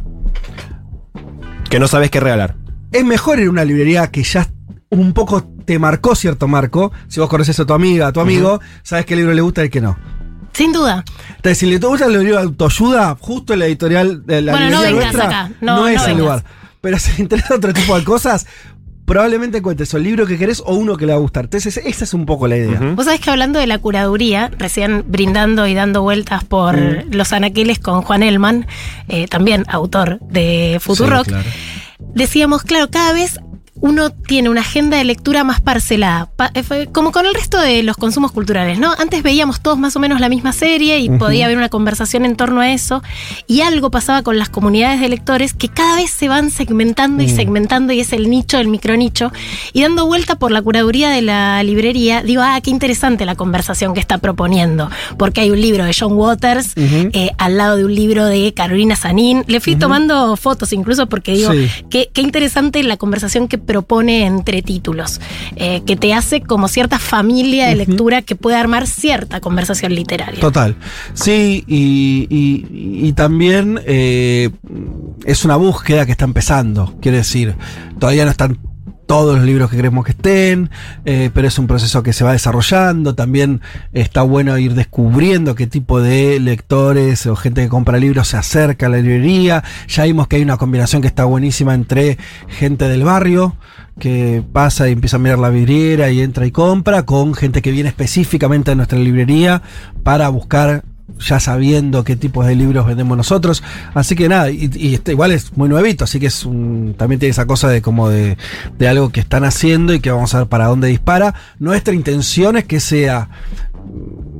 Que no sabes qué regalar. Es mejor en una librería que ya un poco te marcó cierto marco. Si vos conoces a tu amiga, a tu amigo, sabes qué libro le gusta y qué no. Sin duda. Entonces, si le gusta el libro de autoayuda, justo en la editorial de la Bueno, no librería vengas nuestra, acá. No, es no el vengas. lugar. Pero si te interesa otro tipo de cosas, probablemente encuentres o el libro que querés o uno que le va a gustar. Entonces, esa es un poco la idea. Ujú. Vos sabés que hablando de la curaduría, recién brindando y dando vueltas por Mm. los anaqueles con Juan Elman, eh, también autor de Futurock, Sí, claro. decíamos, claro, cada vez uno tiene una agenda de lectura más parcelada, pa- eh, como con el resto de los consumos culturales, ¿no? Antes veíamos todos más o menos la misma serie y podía haber una conversación en torno a eso, y algo pasaba con las comunidades de lectores que cada vez se van segmentando y Mm. segmentando, y es el nicho, el micronicho, y dando vuelta por la curaduría de la librería, digo, ah, qué interesante la conversación que está proponiendo, porque hay un libro de John Waters eh, al lado de un libro de Carolina Sanín, le fui tomando fotos incluso porque digo, Sí. Qué, qué interesante la conversación que propone entre títulos, eh, que te hace como cierta familia de lectura que puede armar cierta conversación literaria. Total. Sí, y, y- y también eh, es una búsqueda que está empezando. Quiere decir, todavía no están todos los libros que queremos que estén, eh, pero es un proceso que se va desarrollando. También está bueno ir descubriendo qué tipo de lectores o gente que compra libros se acerca a la librería. Ya vimos que hay una combinación que está buenísima entre gente del barrio que pasa y empieza a mirar la vidriera y entra y compra, con gente que viene específicamente a nuestra librería para buscar ya sabiendo qué tipos de libros vendemos nosotros. Así que nada, y, este igual es muy nuevito, así que es un, también tiene esa cosa de como de, de algo que están haciendo y que vamos a ver para dónde dispara. Nuestra intención es que sea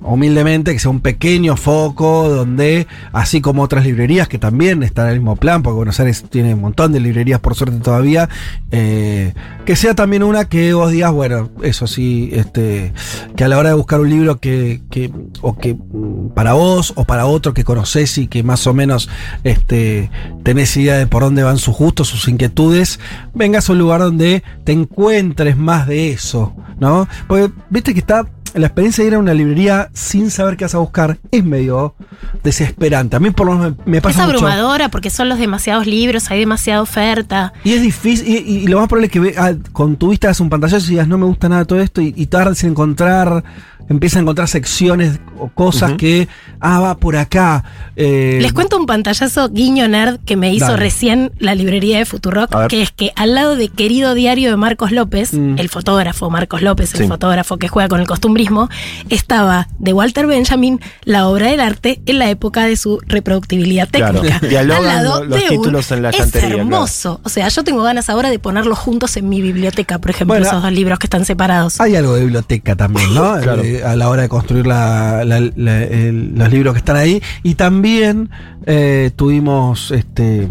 humildemente que sea un pequeño foco donde, así como otras librerías que también están en el mismo plan, porque Buenos Aires tiene un montón de librerías por suerte todavía, eh, que sea también una que vos digas, bueno, eso sí, este, que a la hora de buscar un libro que, que o que mm, para vos o para otro que conocés y que más o menos este, tenés idea de por dónde van sus gustos, sus inquietudes, vengas a un lugar donde te encuentres más de eso, ¿no? Porque viste que está la experiencia de ir a una librería sin saber qué vas a buscar es medio desesperante. A mí por lo menos me, me Es pasa mucho. abrumadora porque son los demasiados libros, hay demasiada oferta. Y es difícil, y, y lo más probable es que ve- ah, con tu vista hagas un pantallazo y digas, no me gusta nada todo esto, y, y tardes en encontrar, empiezas a encontrar secciones o cosas que, ah, va por acá. eh, Les cuento un pantallazo guiño nerd que me hizo Dale. recién la librería de Futurock, que es que al lado de Querido Diario de Marcos López, Mm. el fotógrafo Marcos López, el Sí. fotógrafo que juega con el costumbrismo, estaba de Walter Benjamin, la obra del arte en la época de su reproductibilidad Claro. técnica. Dialogan al lado lo- los de un- títulos en la Es claro. hermoso. O sea, yo tengo ganas ahora de ponerlos juntos en mi biblioteca, por ejemplo, Bueno, esos dos libros que están separados. Hay algo de biblioteca también, ¿no? Claro. Eh, a la hora de construir la- la- la- el- los libros que están ahí. Y también eh, tuvimos este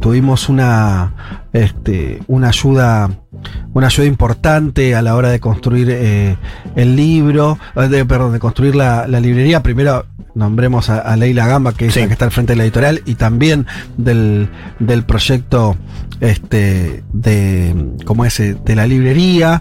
tuvimos una este, una ayuda una ayuda importante a la hora de construir eh, el libro, eh, de, perdón, de construir la, la librería. Primero nombremos a, a Leila Gamba, que es Sí. la que está al frente de la editorial, y también del, del proyecto este, de, ¿cómo es? De la librería.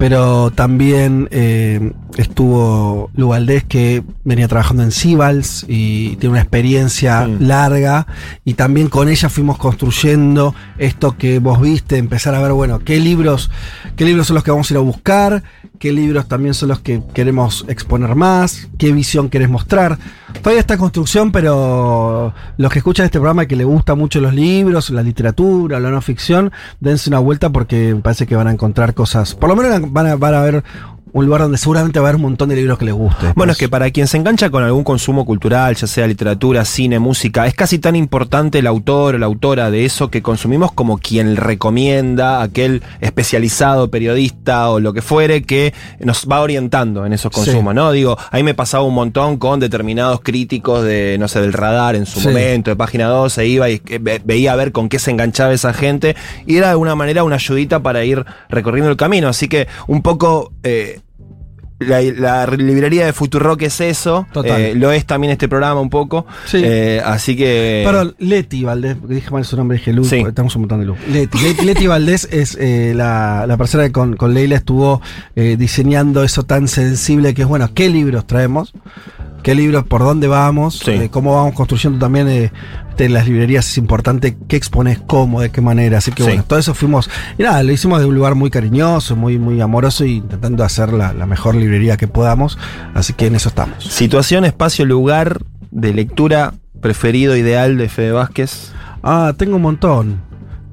Pero también eh, estuvo Lu Valdés, que venía trabajando en Sibals y tiene una experiencia Sí. larga. Y también con ella fuimos construyendo esto que vos viste, empezar a ver, bueno, qué libros, qué libros son los que vamos a ir a buscar, qué libros también son los que queremos exponer más, qué visión querés mostrar. Todavía está construcción, pero los que escuchan este programa y que les gusta mucho los libros, la literatura, la no ficción, dense una vuelta porque parece que van a encontrar cosas. Por lo menos van a, van a ver un lugar donde seguramente va a haber un montón de libros que les guste. Bueno, es que para quien se engancha con algún consumo cultural, ya sea literatura, cine, música, es casi tan importante el autor o la autora de eso que consumimos como quien recomienda, aquel especializado periodista o lo que fuere que nos va orientando en esos Sí. consumos, ¿no? Digo, ahí me pasaba un montón con determinados críticos de, no sé, del radar en su Sí. momento, de página 12, iba y ve- veía a ver con qué se enganchaba esa gente y era de alguna manera una ayudita para ir recorriendo el camino. Así que un poco... eh, la, la librería de Futurock es eso. Total. eh, lo es también este programa un poco. Sí. Eh, así que. Perdón, Leti Valdés, dije mal su nombre, dije Luz, Sí. estamos un montón de luz. Leti, Leti, Leti Valdés es eh, la, la persona que con, con Leila estuvo eh, diseñando eso tan sensible que es, bueno, ¿qué libros traemos? ¿Qué libros, por dónde vamos? Sí. Eh, ¿Cómo vamos construyendo también eh, este, las librerías? Es importante qué expones, cómo, de qué manera. Así que Sí. bueno, todo eso fuimos, y nada, lo hicimos de un lugar muy cariñoso, muy, muy amoroso y intentando hacer la, la mejor librería que podamos. Así que en eso estamos. Situación, espacio, lugar de lectura preferido, ideal de Fede Vázquez. Ah, tengo un montón.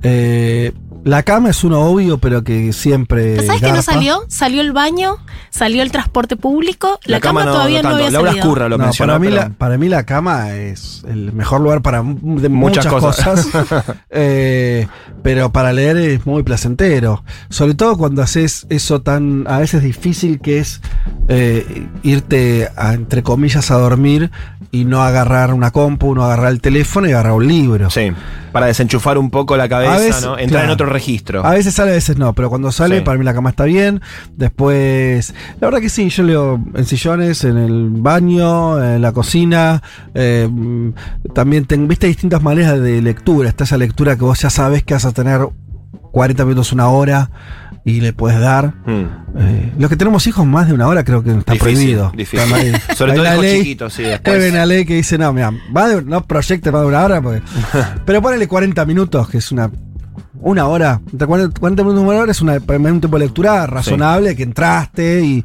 Eh, la cama es uno obvio, pero que siempre. ¿Pero ¿Sabes que no salió? Salió el baño, salió el transporte público, la, La cama, cama no- todavía no no, había Laura salido. Lo No, mencionó, para, mí pero- la, para mí la cama es el mejor lugar para de Muchas muchas, cosas. cosas. Eh, pero para leer es muy placentero. Sobre todo cuando haces eso tan a veces difícil que es eh, irte, a, entre comillas, a dormir y no agarrar una compu, no agarrar el teléfono y agarrar un libro. Sí. Para desenchufar un poco la cabeza, veces, ¿no? Entrar en otro registro. A veces sale, a veces no, pero cuando sale, Sí. para mí la cama está bien. Después, la verdad que sí, yo leo en sillones, en el baño, en la cocina. eh, también tengo, viste, distintas maneras de lectura. Está esa lectura que vos ya sabes que vas a tener 40 minutos, una hora y le puedes dar. Mm. Eh, los que tenemos hijos más de una hora creo que está Difícil, prohibido. difícil. Está mal. Sobre todo hijos ley- chiquitos, sí, después. Hay una ley que dice, no, mira, va de- no proyecte más de una hora, porque- pero ponele 40 minutos, que es una una hora, entre 40, 40 minutos una hora es una, un tiempo de lectura razonable, que entraste y...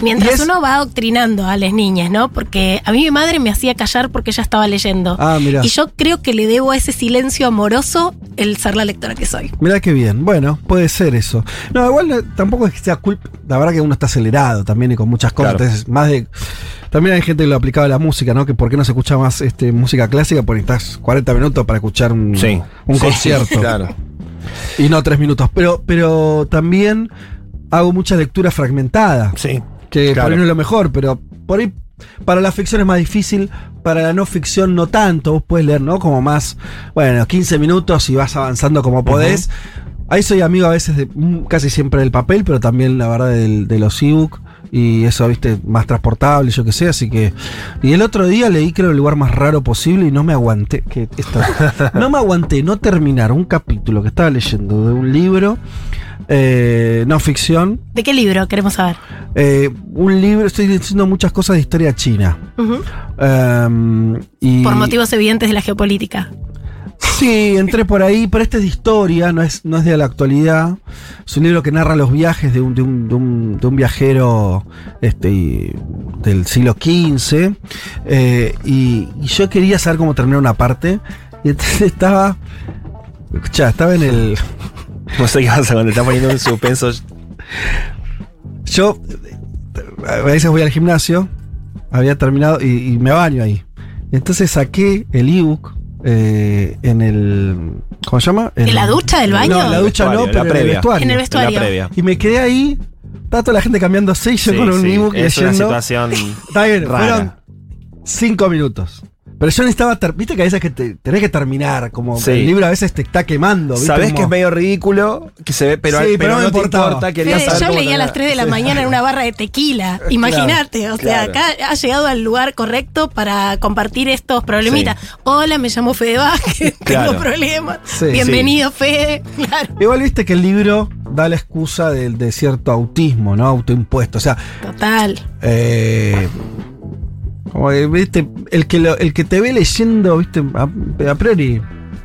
Mientras es- uno va adoctrinando a las niñas, ¿no? Porque a mí mi madre me hacía callar porque ella estaba leyendo. Ah, mira. Y yo creo que le debo a ese silencio amoroso el ser la lectora que soy. Mira qué bien, bueno, puede ser eso. No, igual no- tampoco es que sea culpa, la verdad que uno está acelerado también y con muchas cosas, Claro. entonces más de... También hay gente que lo aplicaba a la música, ¿no? Que por qué no se escucha más este, música clásica, porque necesitas 40 minutos para escuchar un, Sí. un Sí, concierto. Claro. Y no tres minutos. Pero, pero también hago mucha lectura fragmentada. Sí. Que Claro. por ahí no es lo mejor, pero por ahí para la ficción es más difícil, para la no ficción no tanto. Vos puedes leer, ¿no? Como más, bueno, 15 minutos y vas avanzando como podés. Ahí soy amigo a veces de mm, casi siempre del papel, pero también la verdad del- de los ebook y eso, viste, más transportable, yo que sé, así que... Y el otro día leí creo el lugar más raro posible y no me aguanté, que esto, no me aguanté no terminar un capítulo que estaba leyendo de un libro, eh, no ficción, ¿De qué libro queremos saber? eh, un libro, estoy diciendo muchas cosas de historia china. Em, y Por motivos evidentes de la geopolítica. Sí, entré por ahí, pero este es de historia, no es, no es de la actualidad. Es un libro que narra los viajes de un, de un, de un, de un viajero este, del siglo XV. eh, y, y yo quería saber cómo terminar una parte. Y entonces estaba. Escuchá, estaba en el. No sé qué pasa cuando está poniendo un suspenso. Yo a veces voy al gimnasio, había terminado y, y me baño ahí. Entonces saqué el ebook eh, en el. ¿Cómo se llama? ¿En la ducha del baño? No, en la ducha no, pero en el previa. vestuario. En el vestuario. La previa. Y me quedé ahí, estaba toda la gente yo Sí, con un sí, ebook es una leyendo. situación Está bien, rara. fueron cinco minutos. Pero yo necesitaba, viste que a veces que te- tenés que terminar, como Sí. el libro a veces te está quemando. ¿viste? Sabés Como- que es medio ridículo, que se ve, pero, Sí, pero, pero no me no te importa, Fede, saber yo cómo leí a las 3 de la Sí. mañana en una barra de tequila. Imagínate, o sea, claro. acá ha llegado al lugar correcto para compartir estos problemitas. Hola, me llamo Fede Vázquez, Claro. tengo problemas. Sí. Bienvenido, Fede. Claro, Igual viste que el libro da la excusa de, de cierto autismo, ¿no? Autoimpuesto. O sea, total. eh, como que, viste, el que, lo- el que te ve leyendo, viste, a, a priori,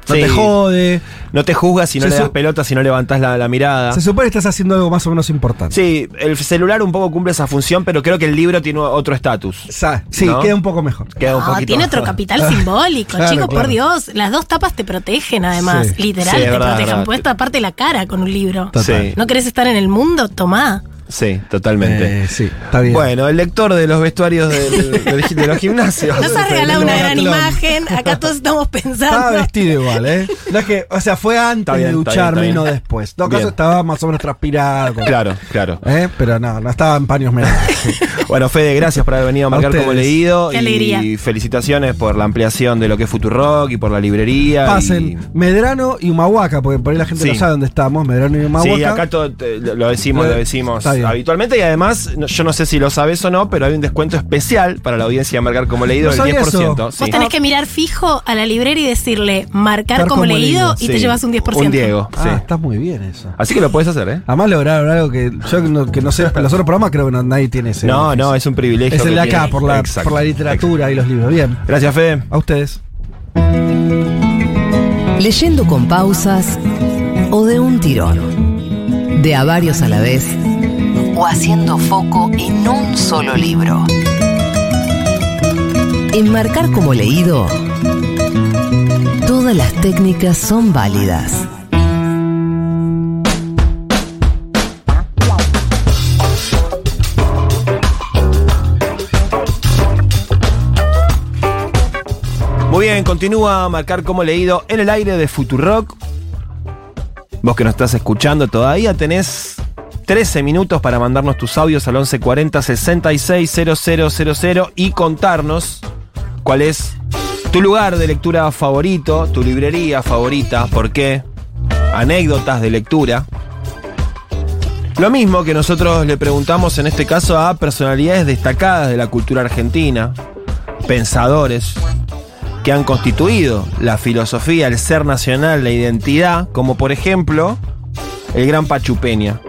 no Sí. te jode. No te juzgas si no Se le das pelota, si no levantás la, la mirada. Se supone que estás haciendo algo más o menos importante. Sí, el celular un poco cumple esa función, pero creo que el libro tiene otro estatus. Sí, ¿No? queda un poco mejor. Queda un No, poquito tiene otro capital simbólico, Claro, chicos, por. Dios. Las dos tapas te protegen, además. Sí. Literal, Sí, te verdad, protegen. Puedes taparte la cara con un libro. Total. Sí, ¿No querés estar en el mundo? Tomá. Sí, totalmente. Eh, sí, está bien. Bueno, el lector de los vestuarios del- del- de los gimnasios. Nos has regalado una gran imagen. Acá todos estamos Estaba pensando. vestido igual, ¿eh? No es que, o sea, fue antes bien, de está bien, ducharme y no después. En todo Bien. caso, estaba más o menos transpirado. Claro, claro. ¿eh? Pero no, no estaba en paños menores. Bueno, Fede, gracias por haber venido a A marcar como leído. Qué y alegría. felicitaciones por la ampliación de lo que es Futurock y por la librería. Pasen y- Medrano y Humahuaca, porque por ahí la gente Sí. no sabe dónde estamos. Medrano y Humahuaca. Sí, acá todo, te- lo decimos, lo decimos. Habitualmente y además, no- yo no sé si lo sabes o no, pero hay un descuento especial para la audiencia de marcar como leído No del sabía 10%. eso. sí. Vos tenés que mirar fijo a la librera y decirle marcar como, como leído, leído, y te llevas un 10%. Un Diego, Ah, está muy bien eso. Así que lo puedes hacer, ¿eh? Además lograron algo que yo que no, que no sé, en los otros programas creo que no- nadie tiene ese. No, beneficio. no, es un privilegio. Es el de acá, por la, Exacto, por la literatura y los libros. Bien. Gracias, Fede. a ustedes. Leyendo con pausas o de un tirón. De a varios a la vez o haciendo foco en un solo libro. En marcar como leído, todas las técnicas son válidas. Muy bien, continúa a marcar como leído en el aire de Futurock. Vos que nos estás escuchando, todavía tenés 13 minutos para mandarnos tus audios al 1140 660000 y contarnos cuál es tu lugar de lectura favorito, tu librería favorita, por qué, anécdotas de lectura. Lo mismo que nosotros le preguntamos en este caso a personalidades destacadas de la cultura argentina, pensadores que han constituido la filosofía, el ser nacional, la identidad, como por ejemplo el gran Pachu Peña.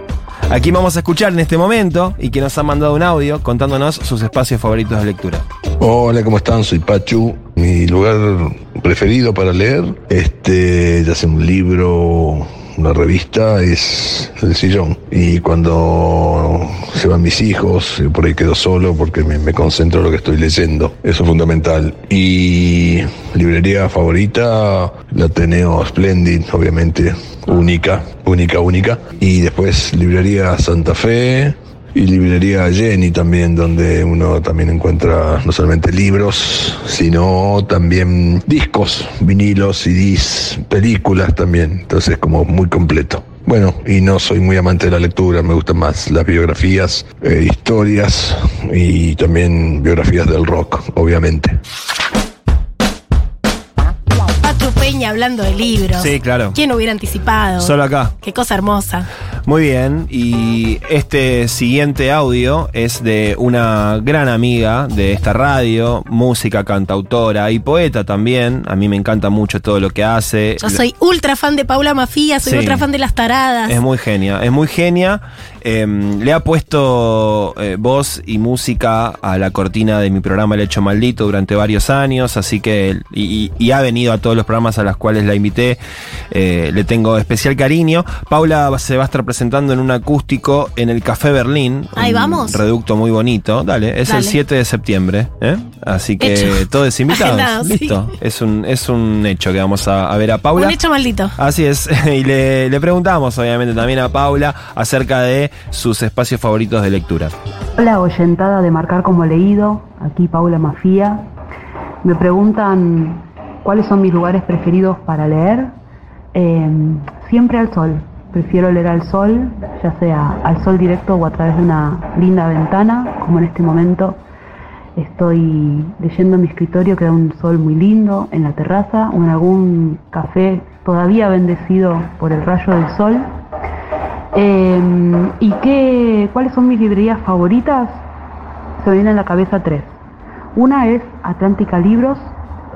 Aquí vamos a escuchar en este momento y que nos ha mandado un audio contándonos sus espacios favoritos de lectura. Hola, ¿cómo están? Soy Pachu. Mi lugar preferido para leer, este, ya sea un libro, una revista, es el sillón. Y cuando se van mis hijos, por ahí quedo solo porque me, me concentro en lo que estoy leyendo. Eso es fundamental. Y librería favorita, la Ateneo Splendid, obviamente, única, única, única. Y después librería Santa Fe, y librería Jenny también, donde uno también encuentra no solamente libros, sino también discos, vinilos, CDs, películas también. Entonces como muy completo. Bueno, y no soy muy amante de la lectura, me gustan más las biografías, eh, historias y también biografías del rock, obviamente. Peña hablando de libros. Sí, claro. ¿Quién hubiera anticipado? Solo acá. Qué cosa hermosa. Muy bien, y este siguiente audio es de una gran amiga de esta radio, música, cantautora y poeta también. A mí me encanta mucho todo lo que hace. Yo soy ultra fan de Paula Mafía, soy Sí. ultra fan de Las Taradas. Es muy genia, es muy genia. Eh, le ha puesto eh, voz y música a la cortina de mi programa El Hecho Maldito durante varios años, así que, y, ha venido a todos los programas a los cuales la invité, eh, le tengo especial cariño. Paula se va a estar presentando en un acústico en el Café Berlín. Ahí un vamos. Reducto muy bonito, dale, es el Dale. 7 de septiembre, ¿eh? así que Hecho. todos invitados. Agendado, sí. Listo, es, un, es un hecho que vamos a, a ver a Paula. Un hecho maldito. Así es, y le, le preguntamos obviamente también a Paula acerca de sus espacios favoritos de lectura. Hola, oyentada de Marcar como Leído, aquí Paula Mafía. Me preguntan cuáles son mis lugares preferidos para leer. Eh, siempre al sol. Prefiero leer al sol, ya sea al sol directo o a través de una linda ventana, como en este momento estoy leyendo en mi escritorio que da un sol muy lindo en la terraza o en algún café todavía bendecido por el rayo del sol. Eh, ¿Y qué, cuáles son mis librerías favoritas? Se me vienen a la cabeza tres. Una es Atlántica Libros,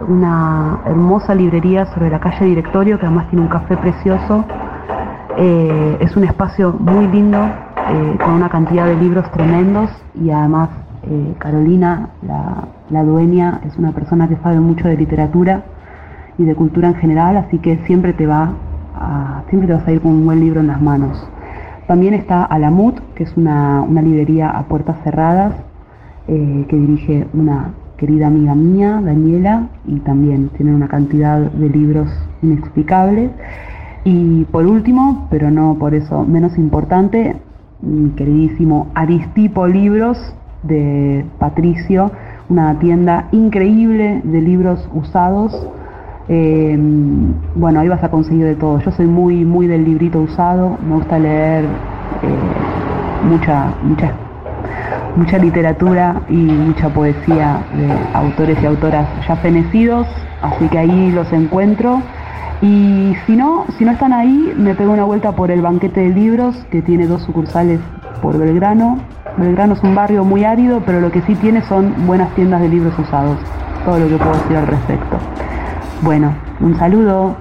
una hermosa librería sobre la calle Directorio que además tiene un café precioso. Eh, es un espacio muy lindo eh, con una cantidad de libros tremendos y además eh, Carolina, la, la dueña, es una persona que sabe mucho de literatura y de cultura en general, así que siempre te va a, siempre te vas a ir con un buen libro en las manos. También está Alamut, que es una, una librería a puertas cerradas que dirige una querida amiga mía, Daniela, y también tienen una cantidad de libros inexplicables. Y por último, pero no por eso menos importante, mi queridísimo Aristipo Libros de Patricio, una tienda increíble de libros usados. Eh, bueno, ahí vas a conseguir de todo. Yo soy muy, muy del librito usado, me gusta leer eh, mucha, mucha, mucha literatura y mucha poesía de autores y autoras ya fenecidos, así que ahí los encuentro. Y si no, si no están ahí, me pego una vuelta por el banquete de libros, que tiene dos sucursales por Belgrano. Belgrano es un barrio muy árido, pero lo que sí tiene son buenas tiendas de libros usados. Todo lo que puedo decir al respecto. Bueno, un saludo.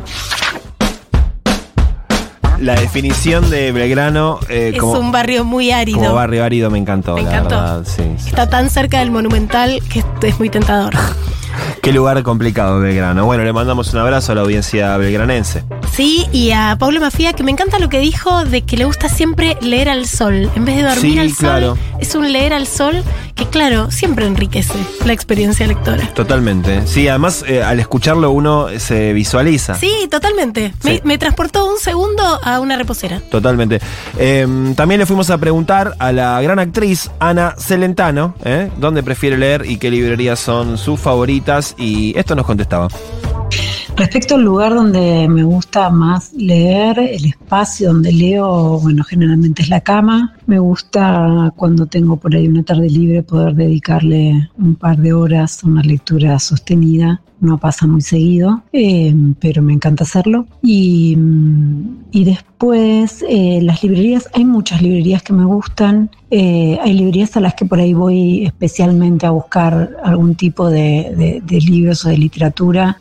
La definición de Belgrano eh, Es como, un barrio muy árido. como barrio árido me encantó, Me la encantó. verdad. Sí, sí. Está tan cerca del monumental que es muy tentador. Qué lugar complicado Belgrano. Bueno, le mandamos un abrazo a la audiencia belgranense. Sí, y a Pablo Mafía, que me encanta lo que dijo de que le gusta siempre leer al sol. En vez de dormir Sí, al sol, claro. es un leer al sol que, claro, siempre enriquece la experiencia lectora. Totalmente. Sí, además eh, al escucharlo uno se visualiza. Sí, totalmente. Me, transportó un segundo a una reposera. Totalmente. Eh, también le fuimos a preguntar a la gran actriz Ana Celentano ¿eh? dónde prefiere leer y qué librerías son sus favoritas y esto nos contestaba. Respecto al lugar donde me gusta más leer, el espacio donde leo, bueno, generalmente es la cama. Me gusta cuando tengo por ahí una tarde libre poder dedicarle un par de horas a una lectura sostenida. No pasa muy seguido, eh, pero me encanta hacerlo. Y, después, eh, las librerías, hay muchas librerías que me gustan. Eh, hay librerías a las que por ahí voy especialmente a buscar algún tipo de, libros o de literatura.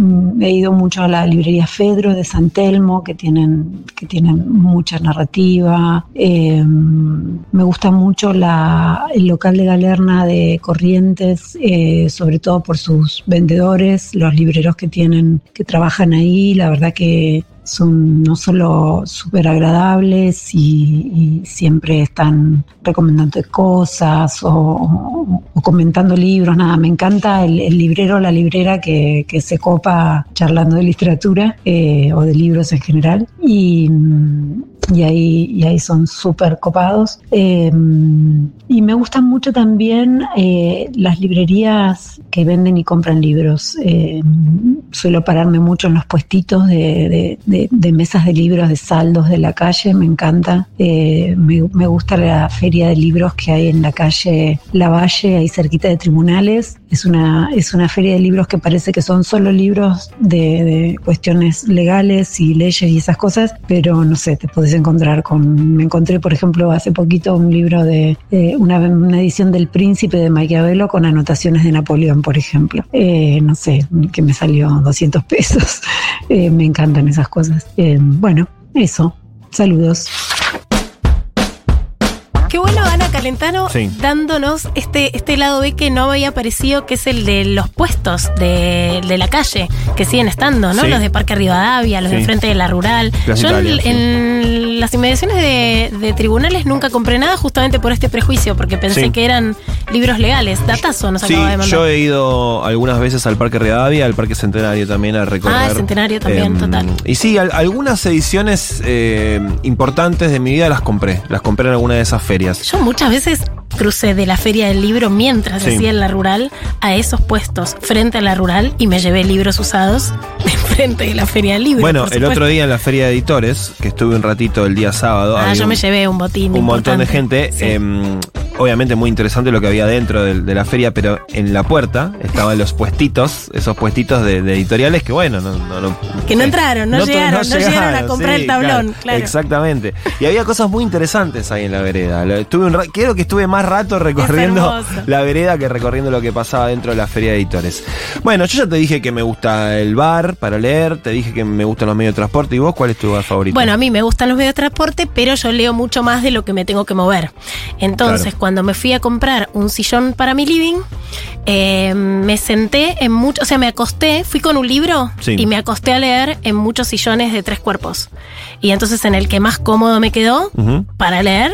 Mm, he ido mucho a la librería Fedro de San Telmo, que tienen, que tienen mucha narrativa. Eh, me gusta mucho el local de Galerna de Corrientes, eh, sobre todo por sus vendedores, los libreros que tienen, que trabajan ahí. La verdad que son no solo súper agradables y, siempre están recomendando cosas o, comentando libros, nada, me encanta el, librero o la librera que, que se copa charlando de literatura eh, o de libros en general. Y, mm, y ahí, y ahí son súper copados. Eh, y me gustan mucho también eh, las librerías que venden y compran libros. Eh, suelo pararme mucho en los puestitos de, de- mesas de libros, de saldos de la calle, me encanta. Me, me gusta la feria de libros que hay en la calle La Valle, ahí cerquita de tribunales. Es una, es una feria de libros que parece que son solo libros de, de cuestiones legales y leyes y esas cosas, pero no sé, te podés encontrar con... Me encontré, por ejemplo, hace poquito un libro de una, una edición del Príncipe de Maquiavelo con anotaciones de Napoleón, por ejemplo. Eh, no sé, que me salió 200 pesos. Eh, me encantan esas cosas. Eh, bueno, eso. Saludos. Qué bueno, Ana Calentano, Sí. dándonos este, este lado B que no había aparecido, que es el de los puestos de, de la calle, que siguen estando, ¿no? Sí. Los de Parque Rivadavia, los de Sí. enfrente de la Rural. Yo en, Italia, sí. en las inmediaciones de, de tribunales nunca compré nada justamente por este prejuicio, porque pensé que eran libros legales. Datazo nos acaba de mandar. yo he ido algunas veces al Parque Rivadavia, al Parque Centenario también a recorrer. Ah, el Centenario también, Em, total. Y sí, al- algunas ediciones eh, importantes de mi vida las compré. Las compré en alguna de esas ferias. Yo muchas veces crucé de la feria del libro mientras Sí. hacía en la rural a esos puestos frente a la rural y me llevé libros usados de frente de la feria del libro. Bueno, el otro día en la feria de editores, que estuve un ratito el día sábado. Ah, yo un- me llevé un botín. un montón de gente. em, obviamente muy interesante lo que había dentro de, la feria, pero en la puerta estaban los puestitos, esos puestitos de, de editoriales que bueno, no, no- no- Que no entraron, no, llegaron, no llegaron a comprar sí, el tablón, claro. Exactamente. Y había cosas muy interesantes ahí en la vereda. Estuve un creo que estuve más rato recorriendo la vereda que recorriendo lo que pasaba dentro de la feria de editores. Bueno, yo ya te dije que me gusta el bar para leer, te dije que me gustan los medios de transporte. ¿Y vos cuál es tu bar favorito? Bueno, a mí me gustan los medios de transporte, pero yo leo mucho más de lo que me tengo que mover. Entonces, Claro. cuando me fui a comprar un sillón para mi living, eh, me senté en mucho, o sea, me acosté, fui con un libro Sí. y me acosté a leer en muchos sillones de tres cuerpos. Y entonces en el que más cómodo me quedó para leer,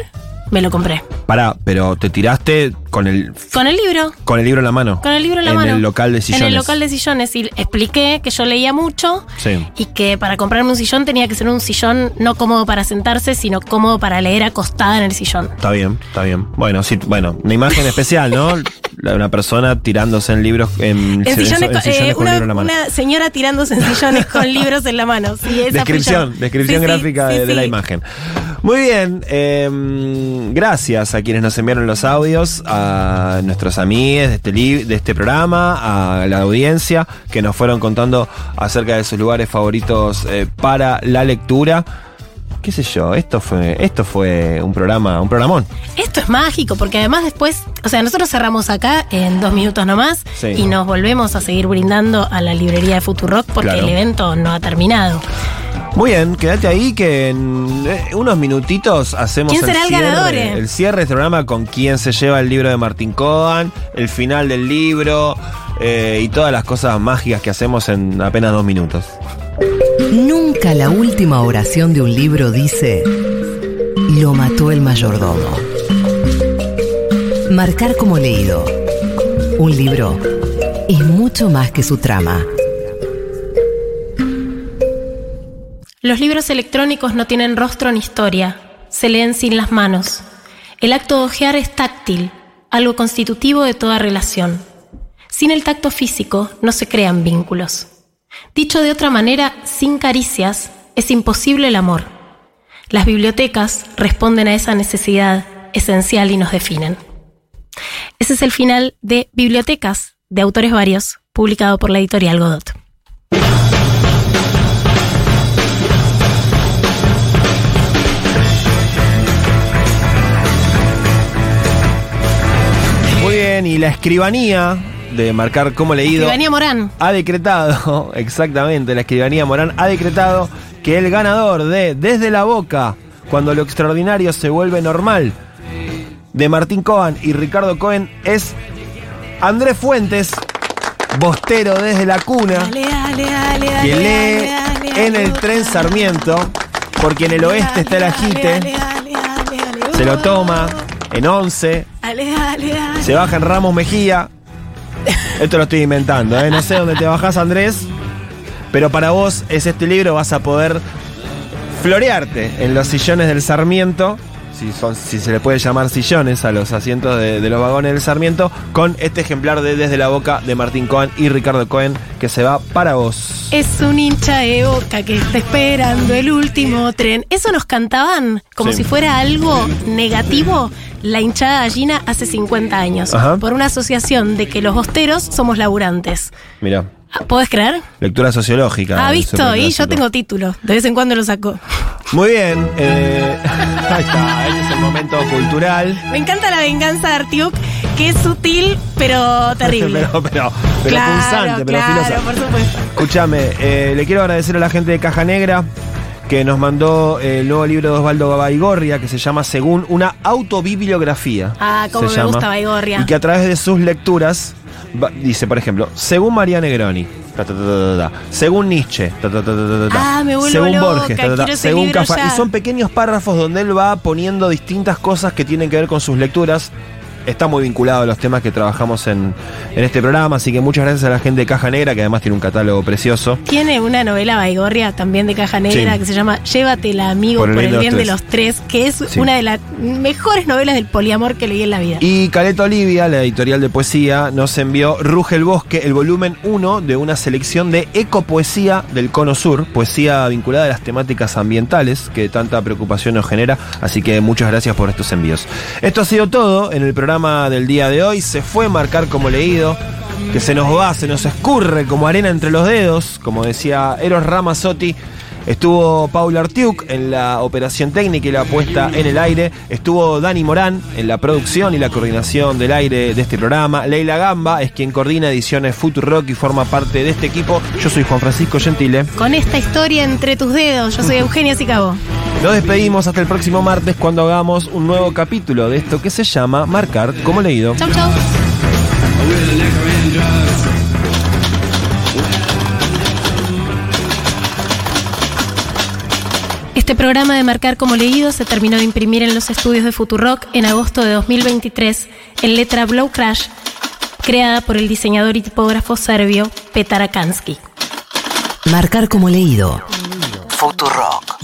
me lo compré. Pará, pero te tiraste con el Con el libro. con el libro en la mano. Con el libro en la en mano. el local de sillones. En el local de sillones. Y expliqué que yo leía mucho Sí. y que para comprarme un sillón tenía que ser un sillón no cómodo para sentarse, sino cómodo para leer acostada en el sillón. Está bien, está bien. Bueno, sí, bueno, una imagen especial, ¿no? La de una persona tirándose en libros en, En sillones, en con- sillones eh, con una, libro en la mano. una señora tirándose en sillones con libros en la mano. Sí, esa fui Descripción, descripción Sí, gráfica de, de la imagen. Muy bien, eh, gracias a quienes nos enviaron los audios, a nuestros amigos de este, de este programa, a la audiencia que nos fueron contando acerca de sus lugares favoritos eh, para la lectura. Qué sé yo, esto fue, esto fue un programa, un programón. Esto es mágico, porque además después, o sea, nosotros cerramos acá en dos minutos nomás Sí. y nos volvemos a seguir brindando a la librería de Futurock porque Claro. el evento no ha terminado. Muy bien, quédate ahí que en eh, unos minutitos hacemos ¿Quién será el cierre, ganador, eh? el cierre de este programa con quién se lleva el libro de Martín Cohen, el final del libro eh, y todas las cosas mágicas que hacemos en apenas dos minutos. Nunca la última oración de un libro dice, lo mató el mayordomo. Marcar como leído. Un libro es mucho más que su trama. Los libros electrónicos no tienen rostro ni historia, se leen sin las manos. El acto de hojear es táctil, algo constitutivo de toda relación. Sin el tacto físico no se crean vínculos. Dicho de otra manera, sin caricias es imposible el amor. Las bibliotecas responden a esa necesidad esencial y nos definen. Ese es el final de Bibliotecas, de autores varios, publicado por la editorial Godot. Muy bien, y la escribanía de marcar como leído. Escribanía Morán. Ha decretado, exactamente, la escribanía Morán ha decretado que el ganador de Desde la Boca, cuando lo extraordinario se vuelve normal, de Martín Cohen y Ricardo Cohen es Andrés Fuentes, bostero desde la cuna, Ale, ale, ale, que lee en el tren Sarmiento, porque en el oeste está el agite, se lo toma en 11, ale, ale, ale. se baja en Ramos Mejía. Esto lo estoy inventando, ¿eh? no sé dónde te bajás, Andrés. Pero para vos es este libro, vas a poder florearte en los sillones del Sarmiento. Si, son, si se le puede llamar sillones a los asientos de, de los vagones del Sarmiento, con este ejemplar de Desde la Boca de Martín Cohen y Ricardo Cohen, que se va para vos. Es un hincha de boca que está esperando el último tren. Eso nos cantaban como Sí. si fuera algo negativo. La hinchada gallina hace 50 años. Ajá. Por una asociación de que los bosteros somos laburantes. Mira, ¿Podés creer? lectura sociológica. Ah, visto, y yo tengo título. De vez en cuando lo saco. Muy bien, eh, ahí está, este es el momento cultural. Me encanta la venganza de Artiuk, que es sutil, pero terrible. pero, pero, pero claro, punzante, pero claro, filosa. por supuesto. Escúchame, eh, le quiero agradecer a la gente de Caja Negra que nos mandó eh, el nuevo libro de Osvaldo Baigorria que se llama Según una autobibliografía. Ah, cómo se me llama, gusta Baigorria. Y que a través de sus lecturas va- dice, por ejemplo, según María Negroni, ta, ta, ta, según Nietzsche, Ah, me según loca, Borges, según Cafá. Y son pequeños párrafos donde él va poniendo distintas cosas que tienen que ver con sus lecturas. Está muy vinculado a los temas que trabajamos en, en este programa, así que muchas gracias a la gente de Caja Negra, que además tiene un catálogo precioso. Tiene una novela Baigorria también de caja negra Sí. que se llama Llévatela amigo por el bien, de, los tres, que es Sí. una de las mejores novelas del poliamor que leí en la vida. Y Caleta Olivia, la editorial de poesía, nos envió Ruge el Bosque, el volumen 1 de una selección de ecopoesía del Cono Sur, poesía vinculada a las temáticas ambientales que tanta preocupación nos genera, así que muchas gracias por estos envíos. Esto ha sido todo en el programa del día de hoy, se fue marcar como leído, que se nos va, se nos escurre como arena entre los dedos, como decía Eros Ramazzotti. Estuvo Paula Artiuk en la operación técnica y la puesta en el aire. Estuvo Dani Morán en la producción y la coordinación del aire de este programa. Leila Gamba es quien coordina ediciones Rock y forma parte de este equipo. Yo soy Juan Francisco Gentile. Con esta historia entre tus dedos, yo soy Eugenia Sicabo. Nos despedimos hasta el próximo martes cuando hagamos un nuevo capítulo de esto que se llama Marcar como leído. Chau, chau. Este programa de Marcar como leído se terminó de imprimir en los estudios de Futurock en agosto de 2023 en letra Blow Crash, creada por el diseñador y tipógrafo serbio Petar Akansky. Marcar como leído. Futurock.